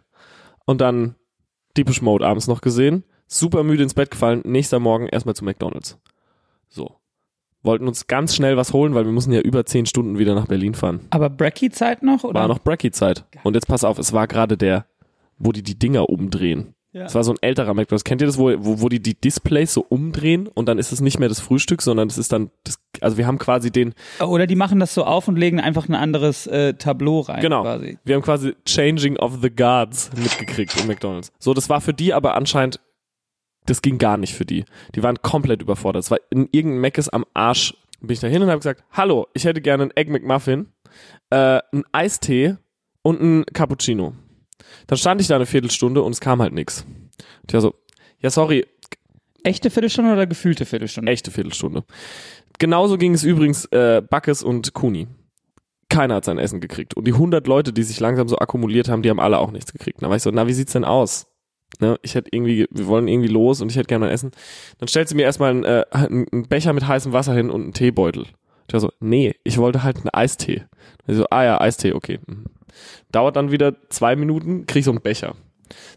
und dann Deepish Mode abends noch gesehen, super müde ins Bett gefallen, nächster Morgen erstmal zu McDonalds. So. Wollten uns ganz schnell was holen, weil wir müssen ja über zehn Stunden wieder nach Berlin fahren. Aber Bracky-Zeit noch? Oder? War noch Bracky-Zeit. Und jetzt pass auf, es war gerade der, wo die die Dinger umdrehen. Ja. Es war so ein älterer McDonalds. Kennt ihr das, wo, wo, wo die die Displays so umdrehen und dann ist es nicht mehr das Frühstück, sondern es ist dann, das, also wir haben quasi den, Oder die machen das so auf und legen einfach ein anderes äh, Tableau rein. Genau. Quasi. Wir haben quasi Changing of the Guards mitgekriegt im McDonalds. So, das war für die aber anscheinend, das ging gar nicht für die. Die waren komplett überfordert. Es war in irgendeinem Meckes am Arsch. Bin ich da hin und habe gesagt, hallo, ich hätte gerne einen Egg McMuffin, äh, einen Eistee und einen Cappuccino. Dann stand ich da eine Viertelstunde und es kam halt nix. Und ich war so, ja sorry, Echte Viertelstunde oder gefühlte Viertelstunde? echte Viertelstunde. Genauso ging es übrigens äh, Backes und Kuni. Keiner hat sein Essen gekriegt. Und die 100 Leute, die sich langsam so akkumuliert haben, die haben alle auch nichts gekriegt. Da war ich so, na, wie sieht's denn aus? Ne, ich hätte irgendwie, wir wollen irgendwie los und ich hätte gerne mein Essen. Dann stellt sie mir erstmal einen, äh, einen Becher mit heißem Wasser hin und einen Teebeutel. War so, nee, ich wollte halt einen Eistee. Sie so, ah ja, Eistee, okay. Mhm. Dauert dann wieder zwei Minuten, krieg ich so einen Becher.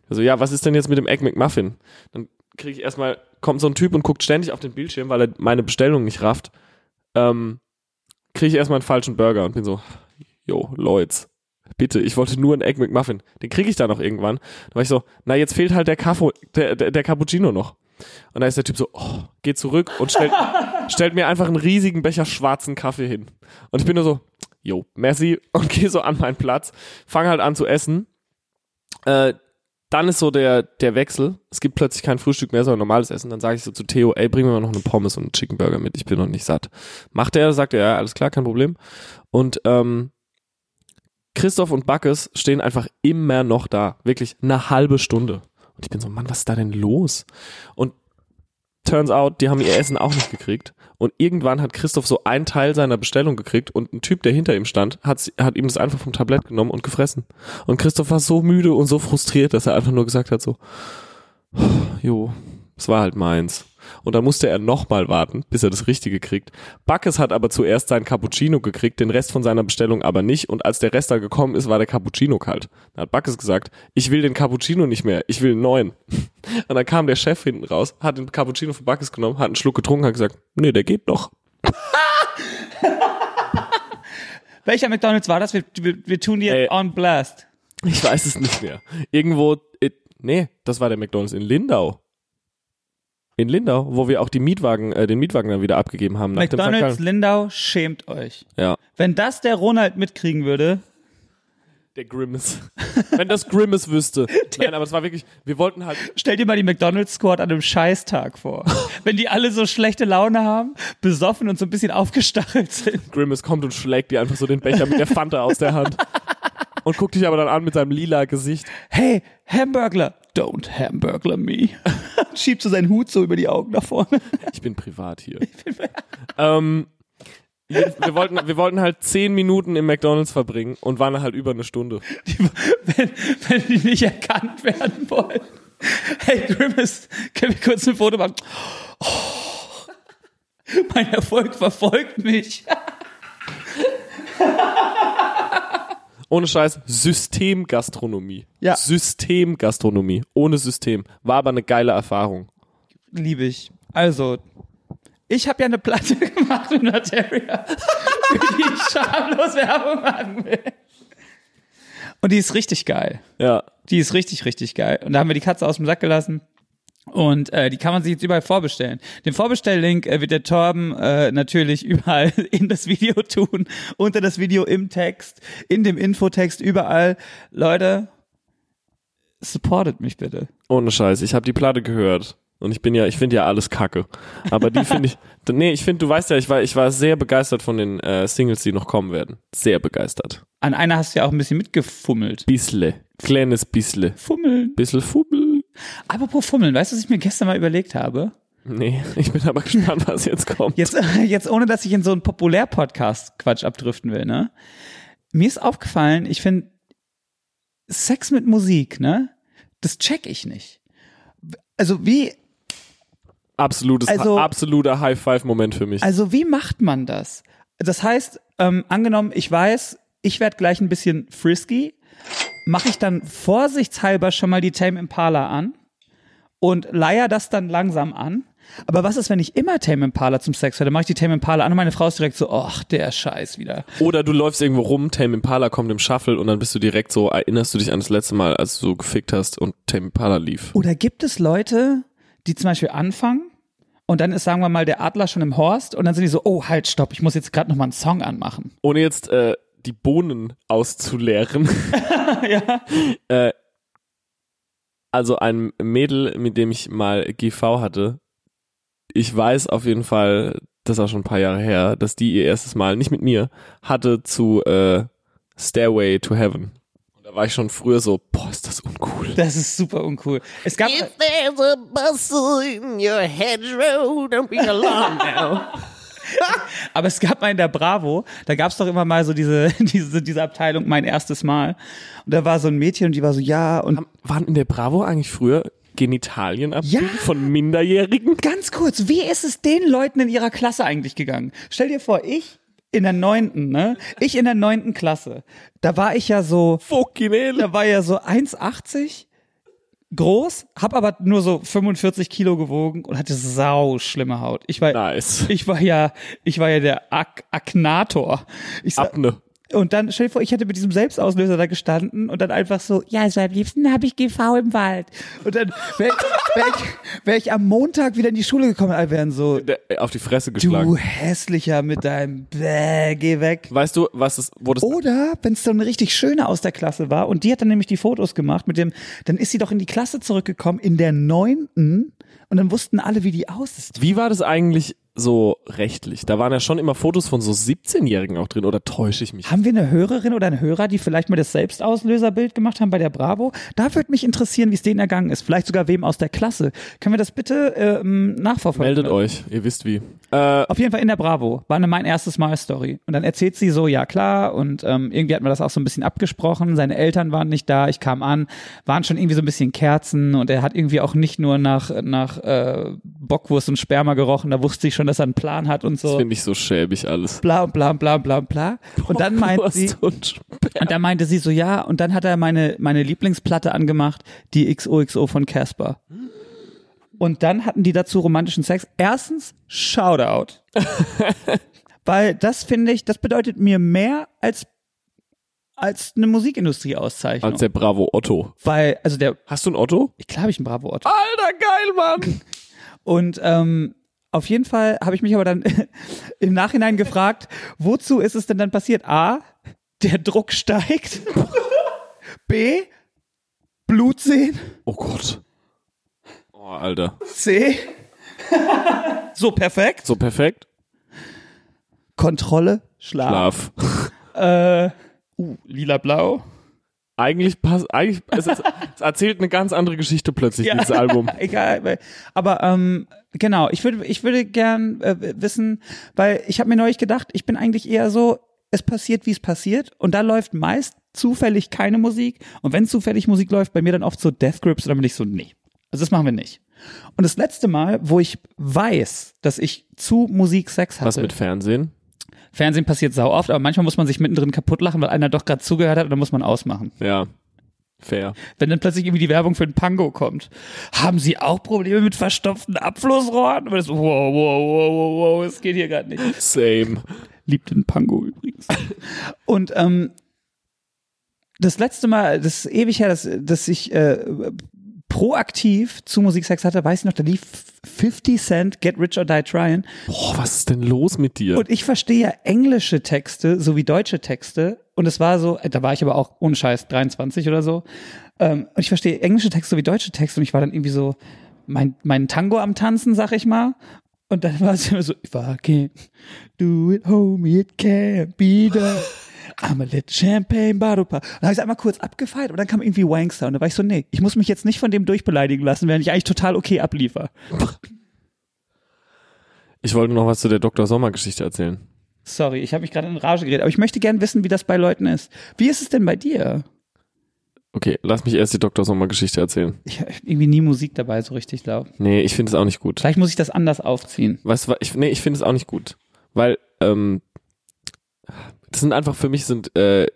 Also ja, was ist denn jetzt mit dem Egg McMuffin? Dann kriege ich erstmal, kommt so ein Typ und guckt ständig auf den Bildschirm, weil er meine Bestellung nicht rafft. Ähm, kriege ich erstmal einen falschen Burger und bin so, yo, Leute, bitte, ich wollte nur einen Egg McMuffin. Den kriege ich da noch irgendwann. Da war ich so, na, jetzt fehlt halt der, Kaffo, der, der, der Cappuccino noch. Und da ist der Typ so, oh, geht zurück und stellt, stellt mir einfach einen riesigen Becher schwarzen Kaffee hin. Und ich bin nur so, yo, merci, und gehe so an meinen Platz, fange halt an zu essen. Äh, dann ist so der, der Wechsel. Es gibt plötzlich kein Frühstück mehr, sondern normales Essen. Dann sage ich so zu Theo, ey, bring mir mal noch eine Pommes und einen Chicken Burger mit. Ich bin noch nicht satt. Macht er, sagt er, ja, alles klar, kein Problem. Und ähm, Christoph und Backes stehen einfach immer noch da. Wirklich eine halbe Stunde. Und ich bin so, Mann, was ist da denn los? Und turns out, die haben ihr Essen auch nicht gekriegt. Und irgendwann hat Christoph so einen Teil seiner Bestellung gekriegt und ein Typ, der hinter ihm stand, hat, hat ihm das einfach vom Tablett genommen und gefressen. Und Christoph war so müde und so frustriert, dass er einfach nur gesagt hat so, jo, es war halt meins. Und dann musste er nochmal warten, bis er das Richtige kriegt. Backes hat aber zuerst seinen Cappuccino gekriegt, den Rest von seiner Bestellung aber nicht. Und als der Rest da gekommen ist, war der Cappuccino kalt. Dann hat Backes gesagt, ich will den Cappuccino nicht mehr, ich will einen neuen. Und dann kam der Chef hinten raus, hat den Cappuccino von Backes genommen, hat einen Schluck getrunken, hat gesagt, nee, der geht noch. Welcher McDonalds war das? Wir, wir, wir tun die jetzt Ey. on blast. Ich weiß es nicht mehr. Irgendwo, it, nee, das war der McDonalds in Lindau. In Lindau, wo wir auch die Mietwagen, äh, den Mietwagen dann wieder abgegeben haben. Nach McDonalds. Lindau, schämt euch. Ja. Wenn das der Ronald mitkriegen würde, Der Grimace. Wenn das Grimace wüsste. Nein, aber es war wirklich, wir wollten halt, stell dir mal die McDonalds Squad an einem Scheißtag vor. Wenn die alle so schlechte Laune haben, besoffen und so ein bisschen aufgestachelt sind. Grimace kommt und schlägt dir einfach so den Becher mit der Fanta aus der Hand. Und guckt dich aber dann an mit seinem lila Gesicht. Hey, Hamburgler, don't Hamburgler me. Schiebt so seinen Hut so über die Augen nach vorne. Ich bin privat hier. ähm, wir, wir, wollten, wir wollten halt zehn Minuten im McDonalds verbringen und waren halt über eine Stunde. Die, wenn, wenn die nicht erkannt werden wollen. Hey, Grimace, können wir kurz ein Foto machen? Oh, mein Erfolg verfolgt mich. Ohne Scheiß, Systemgastronomie. Ja. Systemgastronomie. Ohne System. War aber eine geile Erfahrung. Liebe ich. Also, ich habe ja eine Platte gemacht mit Materia, für die ich schamlos Werbung machen will. Und die ist richtig geil. Ja. Die ist richtig, richtig geil. Und da haben wir die Katze aus dem Sack gelassen. Und äh, die kann man sich jetzt überall vorbestellen. Den Vorbestelllink äh, wird der Torben äh, natürlich überall in das Video tun, unter das Video im Text, in dem Infotext, überall. Leute, supportet mich bitte. Ohne Scheiß. Ich habe die Platte gehört. Und ich bin ja, ich finde ja alles kacke. Aber die finde ich, nee, ich finde, du weißt ja, ich war, ich war sehr begeistert von den äh, Singles, die noch kommen werden. Sehr begeistert. An einer hast du ja auch ein bisschen mitgefummelt. Bissle. Kleines Bissle. Fummeln. Bissel Fummel. Apropos Fummeln, weißt du, was ich mir gestern mal überlegt habe? Nee, ich bin aber gespannt, was jetzt kommt. Jetzt, jetzt ohne, dass ich in so einen Populär-Podcast-Quatsch abdriften will, ne? Mir ist aufgefallen, ich finde, Sex mit Musik, ne? Das check ich nicht. Also wie, Absolutes, Also- absoluter High-Five-Moment für mich. also wie macht man das? Das heißt, ähm, angenommen, ich weiß, ich werde gleich ein bisschen frisky mache ich dann vorsichtshalber schon mal die Tame Impala an und leier das dann langsam an. Aber was ist, wenn ich immer Tame Impala zum Sex höre? Dann mache ich die Tame Impala an und meine Frau ist direkt so, ach, der Scheiß wieder. Oder du läufst irgendwo rum, Tame Impala kommt im Shuffle und dann bist du direkt so, erinnerst du dich an das letzte Mal, als du so gefickt hast und Tame Impala lief. Oder gibt es Leute, die zum Beispiel anfangen und dann ist, sagen wir mal, der Adler schon im Horst und dann sind die so, oh, halt, stopp, ich muss jetzt gerade nochmal einen Song anmachen. Ohne jetzt äh, die Bohnen auszuleeren. ja. äh, also ein Mädel, mit dem ich mal GV hatte, ich weiß auf jeden Fall, das ist auch schon ein paar Jahre her, dass die ihr erstes Mal, nicht mit mir, hatte zu äh, Stairway to Heaven. Und da war ich schon früher so, boah, ist das uncool. Das ist super uncool. Es gab, If there's a bustle in your hedgerow, don't be alarmed now. aber es gab mal in der Bravo, da gab es doch immer mal so diese, diese, diese Abteilung, mein erstes Mal. Und da war so ein Mädchen und die war so, ja, und Waren in der Bravo eigentlich früher Genitalien Ja. von Minderjährigen? Ganz kurz, wie ist es den Leuten in ihrer Klasse eigentlich gegangen? Stell dir vor, ich in der neunten, ne? Ich in der neunten Klasse. Da war ich ja so, Fucking da war ja so 1,80 groß, hab aber nur so 45 Kilo gewogen und hatte sau schlimme Haut. Ich war, Nice. ich war ja, ich war ja der Ak Aknator. Ich sa- Abne. Und dann stell dir vor, ich hätte mit diesem Selbstauslöser da gestanden und dann einfach so, ja, so am liebsten habe ich GV im Wald. Und dann wäre ich, wär ich, wär ich am Montag wieder in die Schule gekommen, alle wären so, äh, auf die Fresse geschlagen. du hässlicher mit deinem Bäh, geh weg. Weißt du, was es, wo das Oder wenn es so eine richtig schöne aus der Klasse war und die hat dann nämlich die Fotos gemacht mit dem, dann ist sie doch in die Klasse zurückgekommen in der neunten und dann wussten alle, wie die aussieht. Wie war das eigentlich so rechtlich? Da waren ja schon immer Fotos von so 17-Jährigen auch drin, oder täusche ich mich? Haben wir eine Hörerin oder einen Hörer, die vielleicht mal das Selbstauslöserbild gemacht haben bei der Bravo? Da würde mich interessieren, wie es denen ergangen ist. Vielleicht sogar wem aus der Klasse. Können wir das bitte ähm, nachverfolgen? Meldet euch, ihr wisst wie. Äh, Auf jeden Fall in der Bravo. War eine mein erstes Mal Story. Und dann erzählt sie so, ja klar. Und ähm, irgendwie hat man das auch so ein bisschen abgesprochen. Seine Eltern waren nicht da. Ich kam an, waren schon irgendwie so ein bisschen Kerzen. Und er hat irgendwie auch nicht nur nach, nach äh, Bockwurst und Sperma gerochen. Da wusste ich schon, dass er einen Plan hat und das so. finde ich so schäbig alles. Bla und bla und bla und bla und bla. Und dann meint Wurst sie, und dann meinte sie so, ja, und dann hat er meine, meine Lieblingsplatte angemacht, die XOXO von Casper. Und dann hatten die dazu romantischen Sex. Erstens, Shoutout. Weil das finde ich, das bedeutet mir mehr als, als eine Musikindustrie-Auszeichnung. Als der Bravo Otto. Weil, also der, Hast du ein Otto? ich glaube, ich ein Bravo Otto. Alter, geil, Mann! Und ähm, auf jeden Fall habe ich mich aber dann im Nachhinein gefragt, wozu ist es denn dann passiert? A, der Druck steigt. B, Blut sehen. Oh Gott. Oh, Alter. C, so perfekt. So perfekt. Kontrolle, Schlaf. Schlaf. Äh, uh, lila-blau. Eigentlich passt, eigentlich, es, ist, es erzählt eine ganz andere Geschichte plötzlich, dieses Album. Egal, aber ähm, genau, ich würde, ich würde gern äh, wissen, weil ich habe mir neulich gedacht, ich bin eigentlich eher so, es passiert, wie es passiert, und da läuft meist zufällig keine Musik, und wenn zufällig Musik läuft, bei mir dann oft so Death Grips, und dann bin ich so, nee, also das machen wir nicht. Und das letzte Mal, wo ich weiß, dass ich zu Musik Sex hatte, Was mit Fernsehen? Fernsehen passiert sau oft, aber manchmal muss man sich mittendrin kaputt lachen, weil einer doch gerade zugehört hat, und dann muss man ausmachen. Ja. Fair. wenn dann plötzlich irgendwie die Werbung für ein Pango kommt. Haben Sie auch Probleme mit verstopften Abflussrohren? Und das, wow, wow, wow, wow, wow, es geht hier gerade nicht. Same. Liebt den Pango übrigens. Und ähm, das letzte Mal, das ist ewig her, dass, dass ich äh, proaktiv zu Musiksex hatte, weiß ich noch, da lief 50 Cent Get Rich or Die Tryin'. Boah, was ist denn los mit dir? Und ich verstehe ja englische Texte sowie deutsche Texte. Und es war so, äh, da war ich aber auch ohne Scheiß 23 oder so. Ähm, und ich verstehe englische Texte sowie deutsche Texte. Und ich war dann irgendwie so mein, mein Tango am Tanzen, sag ich mal. Und dann war es immer so, if I can't do it, homie, it can't be done. I'm a little champagne bottle pop. Dann habe ich es einmal kurz abgefeiert und dann kam irgendwie Wankster. Und da war ich so, nee, ich muss mich jetzt nicht von dem durchbeleidigen lassen, während ich eigentlich total okay abliefer. Ich wollte noch was zu der Dr. Sommer Geschichte erzählen. Sorry, ich habe mich gerade in Rage geredet, aber ich möchte gern wissen, wie das bei Leuten ist. Wie ist es denn bei dir? Okay, lass mich erst die Dr. Sommer Geschichte erzählen. Ich habe irgendwie nie Musik dabei, so richtig laut. Nee, ich finde es auch nicht gut. Vielleicht muss ich das anders aufziehen. Du, was, ich, nee, ich finde es auch nicht gut. Weil, ähm, das sind einfach, für mich sind äh,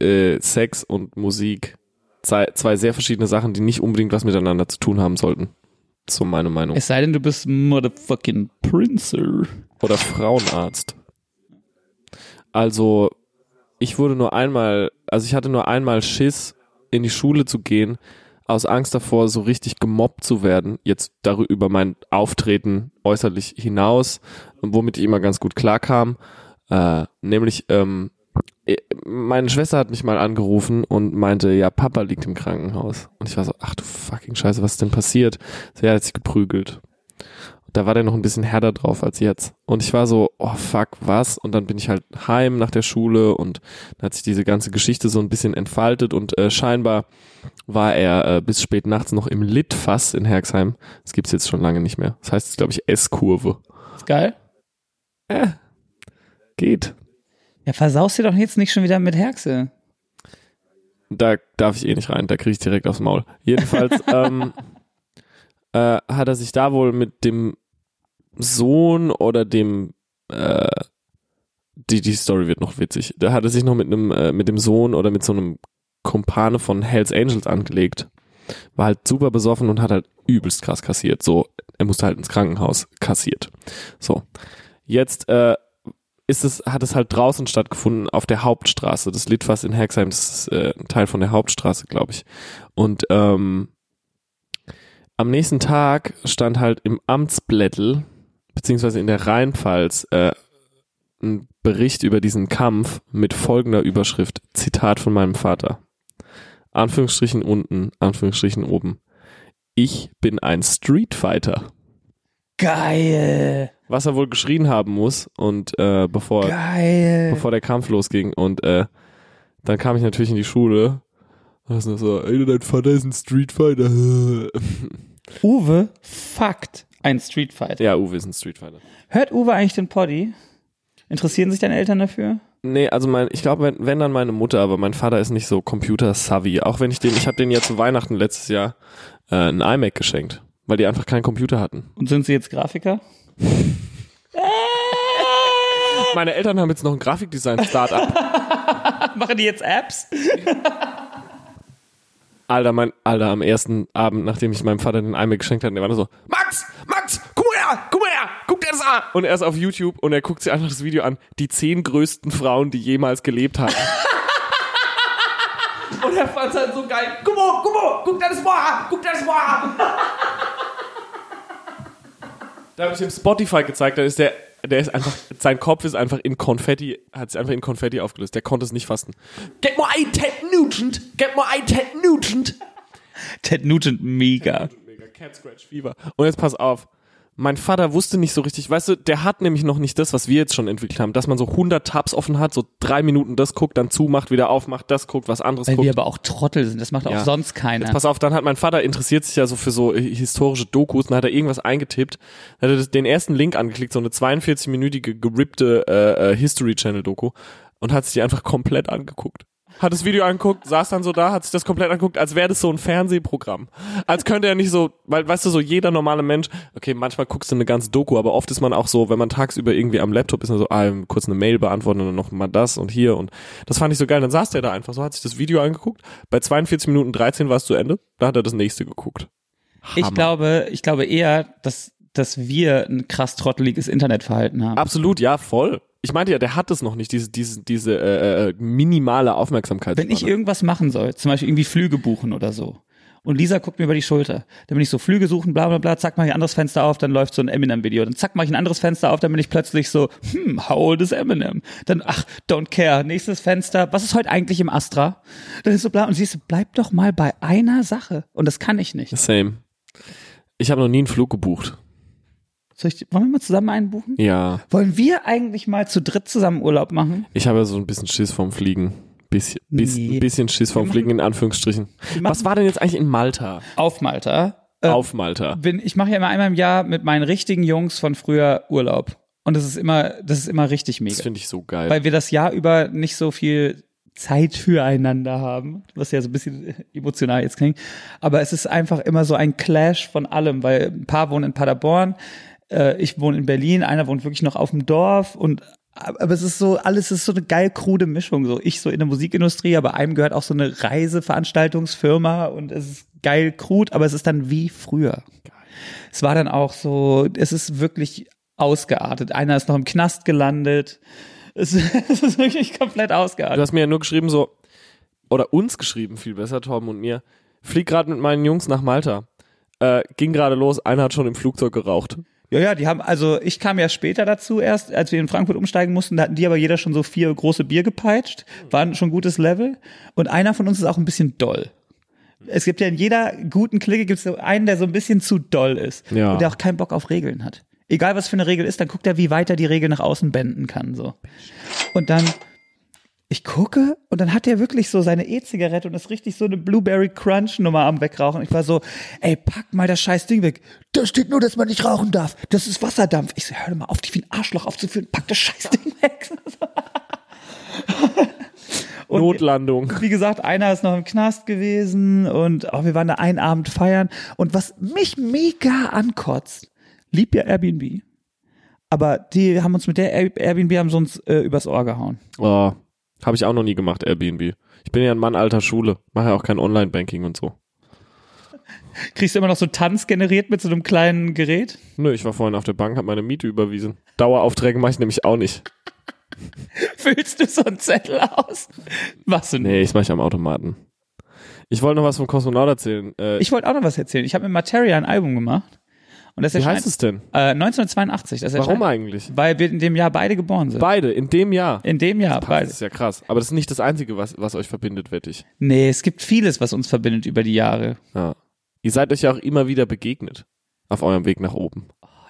äh, Sex und Musik zwei, zwei sehr verschiedene Sachen, die nicht unbedingt was miteinander zu tun haben sollten. So meine Meinung. Es sei denn, du bist motherfucking Princer. Oder Frauenarzt. Also, ich wurde nur einmal, also ich hatte nur einmal Schiss, in die Schule zu gehen, aus Angst davor, so richtig gemobbt zu werden. Jetzt darüber mein Auftreten äußerlich hinaus, womit ich immer ganz gut klarkam. Äh, nämlich, ähm, eh, meine Schwester hat mich mal angerufen und meinte, ja, Papa liegt im Krankenhaus. Und ich war so, ach du fucking Scheiße, was ist denn passiert? Sie hat sich geprügelt. Da war der noch ein bisschen härter drauf als jetzt. Und ich war so, oh fuck, was? Und dann bin ich halt heim nach der Schule und dann hat sich diese ganze Geschichte so ein bisschen entfaltet und äh, scheinbar war er äh, bis spät nachts noch im Litfass in Herxheim. Das gibt's jetzt schon lange nicht mehr. Das heißt jetzt, glaube ich, S-Kurve. Ist geil. Geht. Ja, versaust dir doch jetzt nicht schon wieder mit Herxe. Da darf ich eh nicht rein, da kriege ich direkt aufs Maul. Jedenfalls ähm, äh, hat er sich da wohl mit dem Sohn oder dem äh, die, die Story wird noch witzig. Da hat er sich noch mit einem, äh, mit dem Sohn oder mit so einem Kumpane von Hells Angels angelegt. War halt super besoffen und hat halt übelst krass kassiert. So, er musste halt ins Krankenhaus kassiert. So. Jetzt äh, ist es, hat es halt draußen stattgefunden auf der Hauptstraße. Das Litfass in Herxheim das ist äh, ein Teil von der Hauptstraße, glaube ich. Und ähm, am nächsten Tag stand halt im Amtsblättel, beziehungsweise in der Rheinpfalz, äh, ein Bericht über diesen Kampf mit folgender Überschrift, Zitat von meinem Vater. Anführungsstrichen unten, Anführungsstrichen oben. Ich bin ein Streetfighter. Geil. Was er wohl geschrien haben muss und äh, bevor Geil. bevor der Kampf losging. Und äh, dann kam ich natürlich in die Schule. Und ist so, ey, dein Vater ist ein Streetfighter. Uwe fuckt ein Street Fighter. ja, Uwe ist ein Streetfighter. Hört Uwe eigentlich den Poddy? Interessieren sich deine Eltern dafür? Nee, also mein, ich glaube, wenn, wenn dann meine Mutter, aber mein Vater ist nicht so computer-savvy. Auch wenn ich den, ich habe den ja zu Weihnachten letztes Jahr äh, einen iMac geschenkt, weil die einfach keinen Computer hatten. Und sind sie jetzt Grafiker? Meine Eltern haben jetzt noch ein Grafikdesign-Startup. Machen die jetzt Apps? Alter, mein, Alter, am ersten Abend, nachdem ich meinem Vater den iMac geschenkt hatte, der war nur so, Max, Max, guck mal her, guck mal her, guck dir das an. Und er ist auf YouTube und er guckt sich einfach das Video an, die zehn größten Frauen, die jemals gelebt haben. Und er fand halt so geil. Guck mal, guck mal, guck dir das mal an, guck dir das mal an. Da habe ich ihm Spotify gezeigt, da ist der, der ist einfach, sein Kopf ist einfach in Konfetti, hat sich einfach in Konfetti aufgelöst. Der konnte es nicht fassen. Get more I Ted Nugent. Get more I Ted Nugent. Ted Nugent, mega. Mega Cat Scratch Fever. Und jetzt pass auf. Mein Vater wusste nicht so richtig, weißt du, der hat nämlich noch nicht das, was wir jetzt schon entwickelt haben, dass man so 100 Tabs offen hat, so drei Minuten das guckt, dann zumacht, wieder aufmacht, das guckt, was anderes Weil guckt. wir aber auch Trottel sind. Das macht auch Ja. sonst keiner. Jetzt pass auf, dann hat mein Vater interessiert sich ja so für so äh, historische Dokus, dann hat er irgendwas eingetippt, dann hat er den ersten Link angeklickt, so eine 42-minütige gerippte äh, äh, History Channel Doku und hat sich die einfach komplett angeguckt. Hat das Video angeguckt, saß dann so da, hat sich das komplett angeguckt, als wäre das so ein Fernsehprogramm. Als könnte er nicht so, weil, weißt du, so jeder normale Mensch, okay, manchmal guckst du eine ganze Doku, aber oft ist man auch so, wenn man tagsüber irgendwie am Laptop ist, dann so, ah, kurz eine Mail beantworten und dann noch mal das und hier und das fand ich so geil. Dann saß der da einfach so, hat sich das Video angeguckt. Bei 42 Minuten 13 war es zu Ende, da hat er das nächste geguckt. ich Hammer. glaube, ich glaube eher, dass, dass wir ein krass trotteliges Internetverhalten haben. Absolut, ja, voll. Ich meinte ja, der hat es noch nicht, diese, diese, diese äh, äh, minimale Aufmerksamkeit. Wenn ich irgendwas machen soll, zum Beispiel irgendwie Flüge buchen oder so, und Lisa guckt mir über die Schulter, dann bin ich so Flüge suchen, bla bla bla, zack, mach ich ein anderes Fenster auf, dann läuft so ein Eminem-Video, dann zack, mach ich ein anderes Fenster auf, dann bin ich plötzlich so, hm, how old is Eminem? Dann, ach, don't care, nächstes Fenster, was ist heute eigentlich im Astra? Dann ist so bla, und siehst du, bleib doch mal bei einer Sache. Und das kann ich nicht. Same. Ich habe noch nie einen Flug gebucht. Soll ich, wollen wir mal zusammen einen buchen? Ja, Wollen wir eigentlich mal zu dritt zusammen Urlaub machen? ich habe ja so ein bisschen Schiss vorm Fliegen. Bisschen, bis, Nee. bisschen Schiss vorm Wir Fliegen in Anführungsstrichen. Was war denn jetzt eigentlich in Malta? Auf Malta. Äh, Auf Malta. bin, ich mache ja immer einmal im Jahr mit meinen richtigen Jungs von früher Urlaub. Und das ist immer, das ist immer richtig Das mega. finde ich so geil. Weil wir das Jahr über nicht so viel Zeit füreinander haben, was ja so ein bisschen emotional jetzt klingt. Aber es ist einfach immer so ein Clash von allem, weil ein paar wohnen in Paderborn, äh, ich wohne in Berlin, einer wohnt wirklich noch auf dem Dorf und aber es ist so, alles ist so eine geil krude Mischung. So ich so in der Musikindustrie, aber einem gehört auch so eine Reiseveranstaltungsfirma und es ist geil krud, aber es ist dann wie früher. Es war dann auch so, es ist wirklich ausgeartet. Einer ist noch im Knast gelandet. Es, es ist wirklich komplett Du ausgeartet. hast mir ja nur geschrieben so, oder uns geschrieben, viel besser, Torben und mir. Flieg gerade mit meinen Jungs nach Malta. Äh, ging gerade los, einer hat schon im Flugzeug geraucht. Ja, ja, die haben, also ich kam ja später dazu erst, als wir in Frankfurt umsteigen mussten, da hatten die aber jeder schon so vier große Bier gepeitscht, waren schon ein gutes Level. Und einer von uns ist auch ein bisschen doll. Es gibt ja in jeder guten Clique gibt es so einen, der so ein bisschen zu doll ist. Ja. Und der auch keinen Bock auf Regeln hat. Egal was für eine Regel ist, dann guckt er, wie weit er die Regel nach außen benden kann, so. Und dann, ich gucke und dann hat er wirklich so seine E-Zigarette und ist richtig so eine Blueberry Crunch Nummer am wegrauchen. Ich war so, ey, pack mal das scheiß Ding weg. Da steht nur, dass man nicht rauchen darf. Das ist Wasserdampf. Ich so, hör mal auf, dich wie ein Arschloch aufzuführen. Pack das scheiß Ding weg. Und Notlandung. wie gesagt, einer ist noch im Knast gewesen und auch wir waren da einen Abend feiern. Und was mich mega ankotzt, lieb ja Airbnb. Aber die haben uns mit der Air- Airbnb haben sie uns äh, übers Ohr gehauen. Oh, habe ich auch noch nie gemacht, Airbnb. Ich bin ja ein Mann alter Schule, mache ja auch kein Online-Banking und so. Kriegst du immer noch so Tanz generiert mit so einem kleinen Gerät? Nö, ich war vorhin auf der Bank, habe meine Miete überwiesen. Daueraufträge mache ich nämlich auch nicht. Füllst du so einen Zettel aus? Machst du nicht. Nee, ich mache ich am Automaten. Ich wollte noch was vom Kosmonaut erzählen. Äh, Ich wollte auch noch was erzählen. Ich habe mit Materia ein Album gemacht. Und das wie erscheint, heißt es denn? Äh, 1982. Das Warum eigentlich? Weil wir in dem Jahr beide geboren sind. Beide, in dem Jahr. in dem Jahr Das beide. ist ja krass. Aber das ist nicht das Einzige, was, was euch verbindet, wette ich. Nee, es gibt vieles, was uns verbindet über die Jahre. Ja. Ihr seid euch ja auch immer wieder begegnet. Auf eurem Weg nach oben.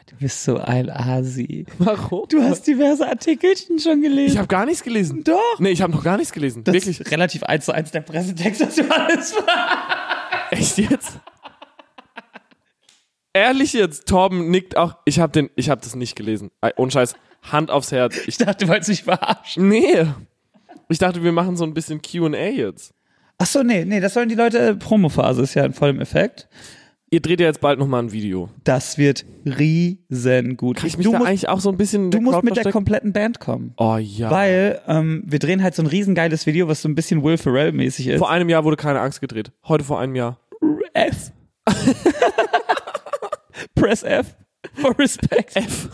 Du bist so ein Asi. Warum? Du hast diverse Artikelchen schon gelesen. Ich habe gar nichts gelesen. Doch. Nee, ich habe noch gar nichts gelesen. das Wirklich. ist relativ eins zu eins der Pressetext, das du alles war. Echt jetzt? Ehrlich jetzt, Torben nickt auch. Ich habe den, ich habe das nicht gelesen. Ohne Scheiß, Hand aufs Herz. Ich, Ich dachte, du wolltest mich verarschen. nee. Ich dachte, wir machen so ein bisschen Q&A jetzt. Ach so, nee, nee, das sollen die Leute, Promophase ist ja in vollem Effekt. Ihr dreht ja jetzt bald noch mal ein Video. Das wird riesengut. Krieg ich mich du da musst, eigentlich auch so ein bisschen du musst mit der kompletten Band kommen. Oh ja. Weil ähm, wir drehen halt so ein riesengeiles Video, was so ein bisschen Will Ferrell-mäßig ist. vor einem Jahr wurde keine Angst gedreht. Heute vor einem Jahr. F. Press F for respect. F.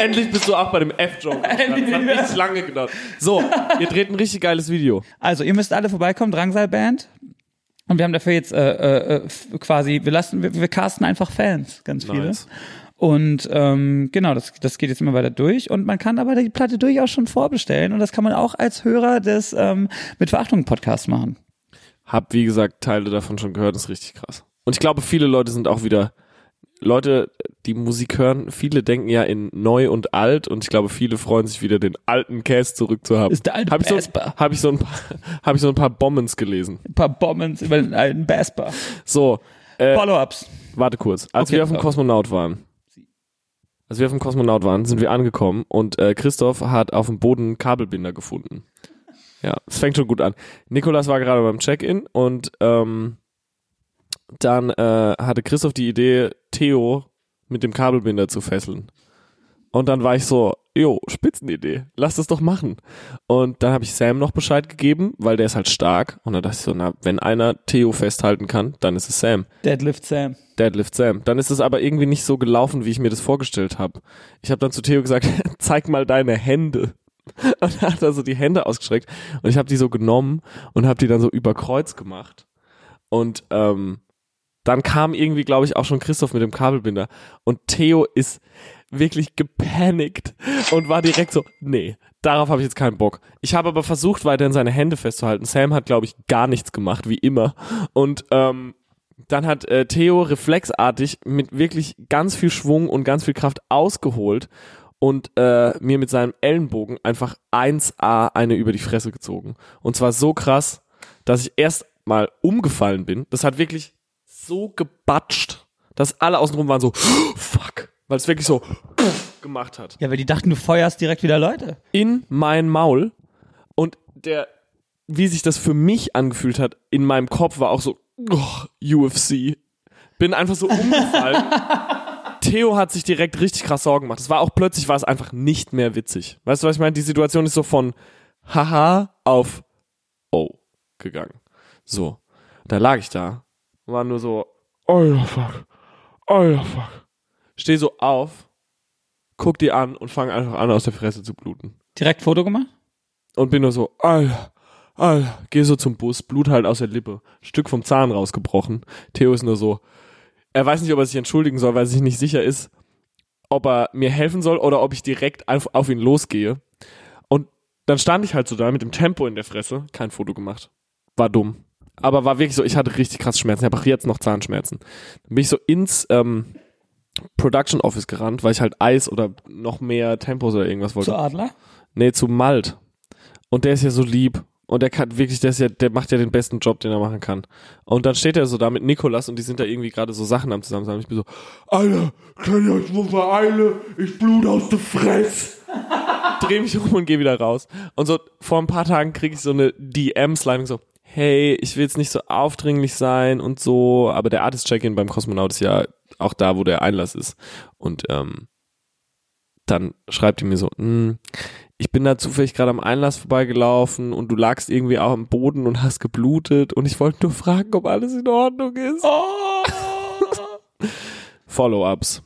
Endlich bist du auch bei dem F-Joke. Das hat nicht lange gedauert. So, ihr dreht ein richtig geiles Video. Also, ihr müsst alle vorbeikommen, Drangsal Band. Und wir haben dafür jetzt äh, äh, äh, quasi, wir lassen, wir, wir casten einfach Fans, ganz viele. Nice. Und ähm, genau, das, das geht jetzt immer weiter durch. Und man kann aber die Platte durchaus schon vorbestellen. Und das kann man auch als Hörer des ähm, Mit Verachtung Podcasts machen. Hab, wie gesagt, Teile davon schon gehört, das ist richtig krass. Und ich glaube, viele Leute sind auch wieder, Leute, die Musik hören, viele denken ja in neu und alt und ich glaube, viele freuen sich wieder, den alten Cast zurückzuhaben. Ist der alte Hab ich, so, hab ich so ein paar, hab ich so ein paar Bombens gelesen. Ein paar Bombens über den alten Basper. So, äh, Follow-ups. warte kurz. Als Okay, wir auf dem. Kosmonaut waren, als wir auf dem Kosmonaut waren, sind wir angekommen und äh, Christoph hat auf dem Boden Kabelbinder gefunden. Ja, es fängt schon gut an. Nikolas war gerade beim Check-in und ähm, dann äh, hatte Christoph die Idee, Theo mit dem Kabelbinder zu fesseln. Und dann war ich so, jo, Spitzenidee, lass das doch machen. Und dann habe ich Sam noch Bescheid gegeben, weil der ist halt stark. Und dann dachte ich so, na, wenn einer Theo festhalten kann, dann ist es Sam. Deadlift Sam. Deadlift Sam. Dann ist es aber irgendwie nicht so gelaufen, wie ich mir das vorgestellt habe. Ich habe dann zu Theo gesagt, zeig mal deine Hände. Und er hat also die Hände ausgestreckt und ich habe die so genommen und habe die dann so über Kreuz gemacht. Und ähm, dann kam irgendwie, glaube ich, auch schon Christoph mit dem Kabelbinder. Und Theo ist wirklich gepanikt und war direkt so, nee, darauf habe ich jetzt keinen Bock. Ich habe aber versucht, weiterhin seine Hände festzuhalten. Sam hat, glaube ich, gar nichts gemacht, wie immer. Und ähm, dann hat äh, Theo reflexartig mit wirklich ganz viel Schwung und ganz viel Kraft ausgeholt und äh, mir mit seinem Ellenbogen einfach 1A eine über die Fresse gezogen. Und zwar so krass, dass ich erst mal umgefallen bin. Das hat wirklich so gebatscht, dass alle außenrum waren so, fuck, weil es wirklich so gemacht hat. Ja, weil die dachten, du feuerst direkt wieder Leute. In mein Maul und der, wie sich das für mich angefühlt hat, in meinem Kopf war auch so, oh, UFC. Bin einfach so umgefallen. Theo hat sich direkt richtig krass Sorgen gemacht. Es war auch plötzlich war es einfach nicht mehr witzig. Weißt du, was ich meine? Die Situation ist so von haha auf oh gegangen. So. Da lag ich da. War nur so, oh fuck. Oh fuck. Steh so auf, guck die an und fang einfach an, aus der Fresse zu bluten. Direkt Foto gemacht? Und bin nur so, Alter, Alter, geh so zum Bus, Blut halt aus der Lippe, Stück vom Zahn rausgebrochen. Theo ist nur so, er weiß nicht, ob er sich entschuldigen soll, weil er sich nicht sicher ist, ob er mir helfen soll oder ob ich direkt auf, auf ihn losgehe. Und dann stand ich halt so da mit dem Tempo in der Fresse, kein Foto gemacht. War dumm. Aber war wirklich so, ich hatte richtig krass Schmerzen. Ich habe auch jetzt noch Zahnschmerzen. Dann bin ich so ins ähm, Production Office gerannt, weil ich halt Eis oder noch mehr Tempos oder irgendwas wollte. Zu Adler? Nee, zu Malt. Und der ist ja so lieb. Und der kann wirklich, der ist ja, der macht ja den besten Job, den er machen kann. Und dann steht er so da mit Nikolas und die sind da irgendwie gerade so Sachen am zusammen. Ich bin so, Alter, kann ich euch mal vereile? Ich blut aus der Fresse. Dreh mich um und geh wieder raus. Und so vor ein paar Tagen kriege ich so eine DM-Sliming so, hey, ich will jetzt nicht so aufdringlich sein und so, aber der Artist-Check-In beim Kosmonaut ist ja auch da, wo der Einlass ist. Und ähm, dann schreibt die mir so, "Hm, ich bin da zufällig gerade am Einlass vorbeigelaufen und du lagst irgendwie auch am Boden und hast geblutet und ich wollte nur fragen, ob alles in Ordnung ist. Oh! Follow-ups.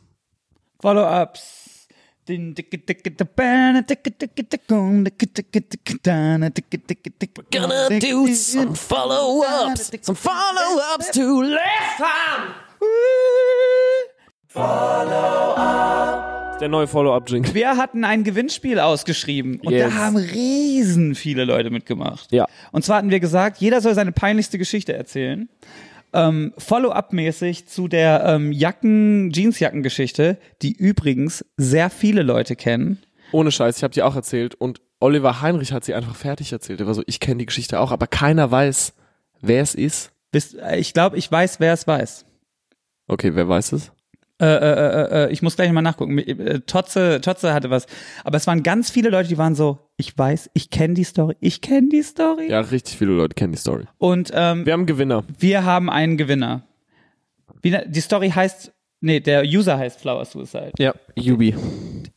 Follow-ups. Dicke- Gonna do some follow-ups. Some follow-ups to last time. Der neue Follow-up-Jingle. Wir hatten ein Gewinnspiel ausgeschrieben und Yes. da haben riesen viele Leute mitgemacht. Ja. Und zwar hatten wir gesagt, jeder soll seine peinlichste Geschichte erzählen. Ähm, Follow-up-mäßig zu der ähm, Jacken, Jeansjacken-Geschichte, die übrigens sehr viele Leute kennen. Ohne Scheiß, ich habe die auch erzählt und Oliver Heinrich hat sie einfach fertig erzählt. Er war so, ich kenne die Geschichte auch, aber keiner weiß, wer es ist. Wisst- äh, Ich glaube, ich weiß, wer es weiß. Okay, wer weiß es? Äh, äh, äh, äh, ich muss gleich mal nachgucken. Äh, Totze, Totze hatte was. Aber es waren ganz viele Leute, die waren so, ich weiß, ich kenne die Story, ich kenne die Story. Ja, richtig viele Leute kennen die Story. Und ähm, Wir haben einen Gewinner. wir haben einen Gewinner. Ne- die Story heißt, nee, der User heißt Flower Suicide. Ja, Yubi.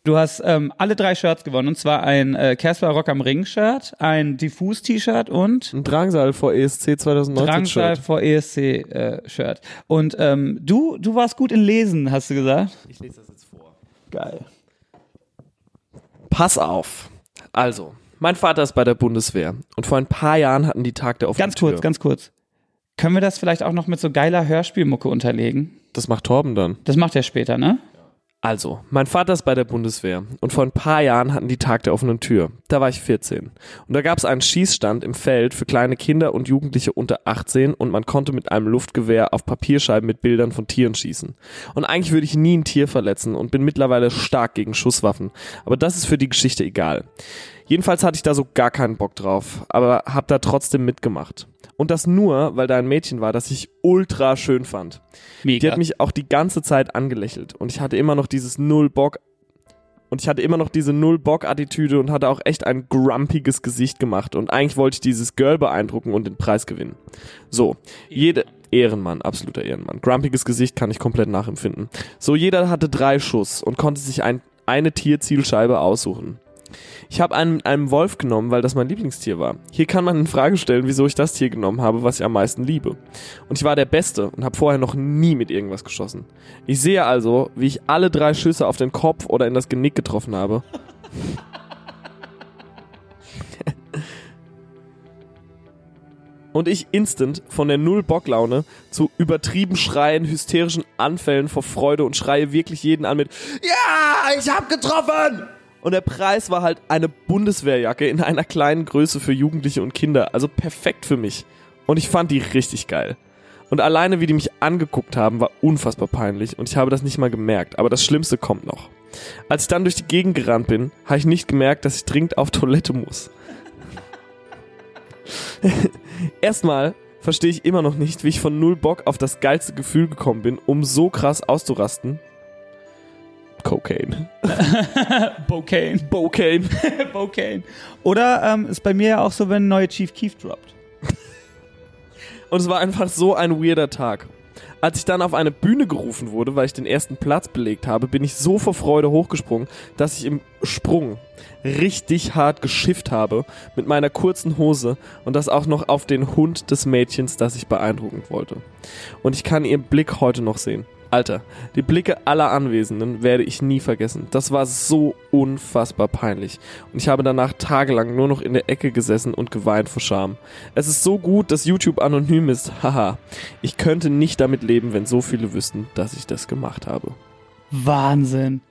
Du hast ähm, alle drei Shirts gewonnen. Und zwar ein äh, Casper Rock am Ring Shirt, ein Diffus T-Shirt und Ein Drangsal vor ESC 2019 Drangsal Shirt. vor ESC äh, Shirt. Und ähm, du, du warst gut in Lesen, hast du gesagt? Ich lese das jetzt vor. Geil. Pass auf. Also, mein Vater ist bei der Bundeswehr und vor ein paar Jahren hatten die Tag der offenen Ganz kurz, Tür. ganz kurz. Können wir das vielleicht auch noch mit so geiler Hörspielmucke unterlegen? Das macht Torben dann. Das macht er später, ne? Also, mein Vater ist bei der Bundeswehr und vor ein paar Jahren hatten die Tag der offenen Tür. Da war ich 14. Und da gab es einen Schießstand im Feld für kleine Kinder und Jugendliche unter 18 und man konnte mit einem Luftgewehr auf Papierscheiben mit Bildern von Tieren schießen. Und eigentlich würde ich nie ein Tier verletzen und bin mittlerweile stark gegen Schusswaffen. Aber das ist für die Geschichte egal. Jedenfalls hatte ich da so gar keinen Bock drauf, aber hab da trotzdem mitgemacht. Und das nur, weil da ein Mädchen war, das ich ultra schön fand. Mega. Die hat mich auch die ganze Zeit angelächelt und ich hatte immer noch dieses Null Bock und ich hatte immer noch diese Null Bock Attitüde und hatte auch echt ein grumpiges Gesicht gemacht und eigentlich wollte ich dieses Girl beeindrucken und den Preis gewinnen. So, jede Ehrenmann, absoluter Ehrenmann. Grumpiges Gesicht kann ich komplett nachempfinden. So, jeder hatte drei Schuss und konnte sich ein, eine Tierzielscheibe aussuchen. Ich habe einen mit einem Wolf genommen, weil das mein Lieblingstier war. Hier kann man in Frage stellen, wieso ich das Tier genommen habe, was ich am meisten liebe. Und ich war der Beste und habe vorher noch nie mit irgendwas geschossen. Ich sehe also, wie ich alle drei Schüsse auf den Kopf oder in das Genick getroffen habe. Und ich instant von der Null-Bock-Laune zu übertrieben schreien, hysterischen Anfällen vor Freude und schreie wirklich jeden an mit Ja, ich hab getroffen! Und der Preis war halt eine Bundeswehrjacke in einer kleinen Größe für Jugendliche und Kinder. Also perfekt für mich. Und ich fand die richtig geil. Und alleine, wie die mich angeguckt haben, war unfassbar peinlich und ich habe das nicht mal gemerkt. Aber das Schlimmste kommt noch. Als ich dann durch die Gegend gerannt bin, habe ich nicht gemerkt, dass ich dringend auf Toilette muss. Erstmal verstehe ich immer noch nicht, wie ich von null Bock auf das geilste Gefühl gekommen bin, um so krass auszurasten. Cocaine. Bocane. Cocaine. Bocane. Oder ähm, ist bei mir ja auch so, wenn ein neuer Chief Keef droppt. Und es war einfach so ein weirder Tag. Als ich dann auf eine Bühne gerufen wurde, weil ich den ersten Platz belegt habe, bin ich so vor Freude hochgesprungen, dass ich im Sprung richtig hart geschifft habe mit meiner kurzen Hose und das auch noch auf den Hund des Mädchens, das ich beeindrucken wollte. Und ich kann ihren Blick heute noch sehen. Alter, die Blicke aller Anwesenden werde ich nie vergessen. Das war so unfassbar peinlich. Und ich habe danach tagelang nur noch in der Ecke gesessen und geweint vor Scham. Es ist so gut, dass YouTube anonym ist. Haha. Ich könnte nicht damit leben, wenn so viele wüssten, dass ich das gemacht habe. Wahnsinn.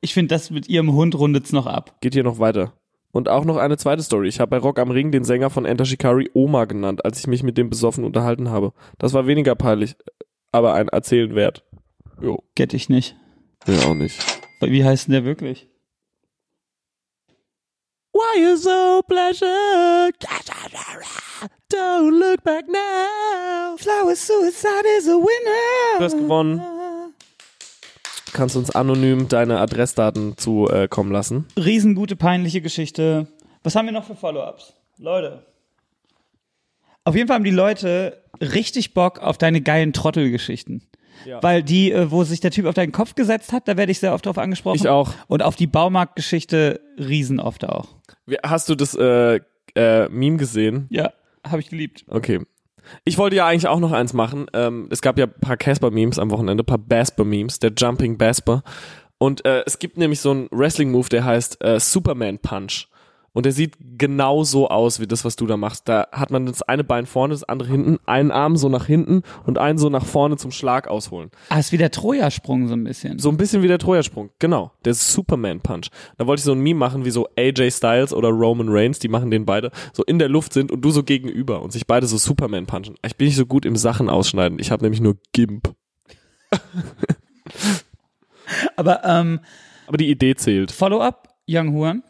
Ich finde, das mit ihrem Hund rundet's noch ab. Geht hier noch weiter. Und auch noch eine zweite Story. Ich habe bei Rock am Ring den Sänger von Enter Shikari Oma genannt, als ich mich mit dem besoffen unterhalten habe. Das war weniger peinlich, aber ein Erzählen wert. Jo, Get ich nicht. ja auch nicht. Wie heißt denn der wirklich? Why you so pleasure? Don't look back now. Flower Suicide is a winner. Du hast gewonnen. Kannst uns anonym deine Adressdaten zukommen äh, kommen lassen. Riesengute, peinliche Geschichte. Was haben wir noch für Follow-ups? Leute. Auf jeden Fall haben die Leute richtig Bock auf deine geilen Trottelgeschichten. Ja. Weil die, äh, wo sich der Typ auf deinen Kopf gesetzt hat, da werde ich sehr oft drauf angesprochen. Ich auch. Und auf die Baumarktgeschichte riesen oft auch. Hast du das äh, äh, Meme gesehen? Ja, habe ich geliebt. Okay. Ich wollte ja eigentlich auch noch eins machen. Ähm, es gab ja ein paar Casper-Memes am Wochenende, ein paar Basper-Memes, der Jumping Basper. Und äh, es gibt nämlich so einen Wrestling-Move, der heißt äh, Superman Punch. Und der sieht genau so aus wie das, was du da machst. Da hat man das eine Bein vorne, das andere hinten, einen Arm so nach hinten und einen so nach vorne zum Schlag ausholen. Ah, ist wie der Troja-Sprung so ein bisschen. So ein bisschen wie der Troja-Sprung. Genau. Der Superman Punch. Da wollte ich so ein Meme machen, wie so AJ Styles oder Roman Reigns, die machen den beide, so in der Luft sind und du so gegenüber und sich beide so Superman punchen. Ich bin nicht so gut im Sachen ausschneiden. Ich habe nämlich nur Gimp. Aber ähm, Aber die Idee zählt. Follow-up, Young Huan.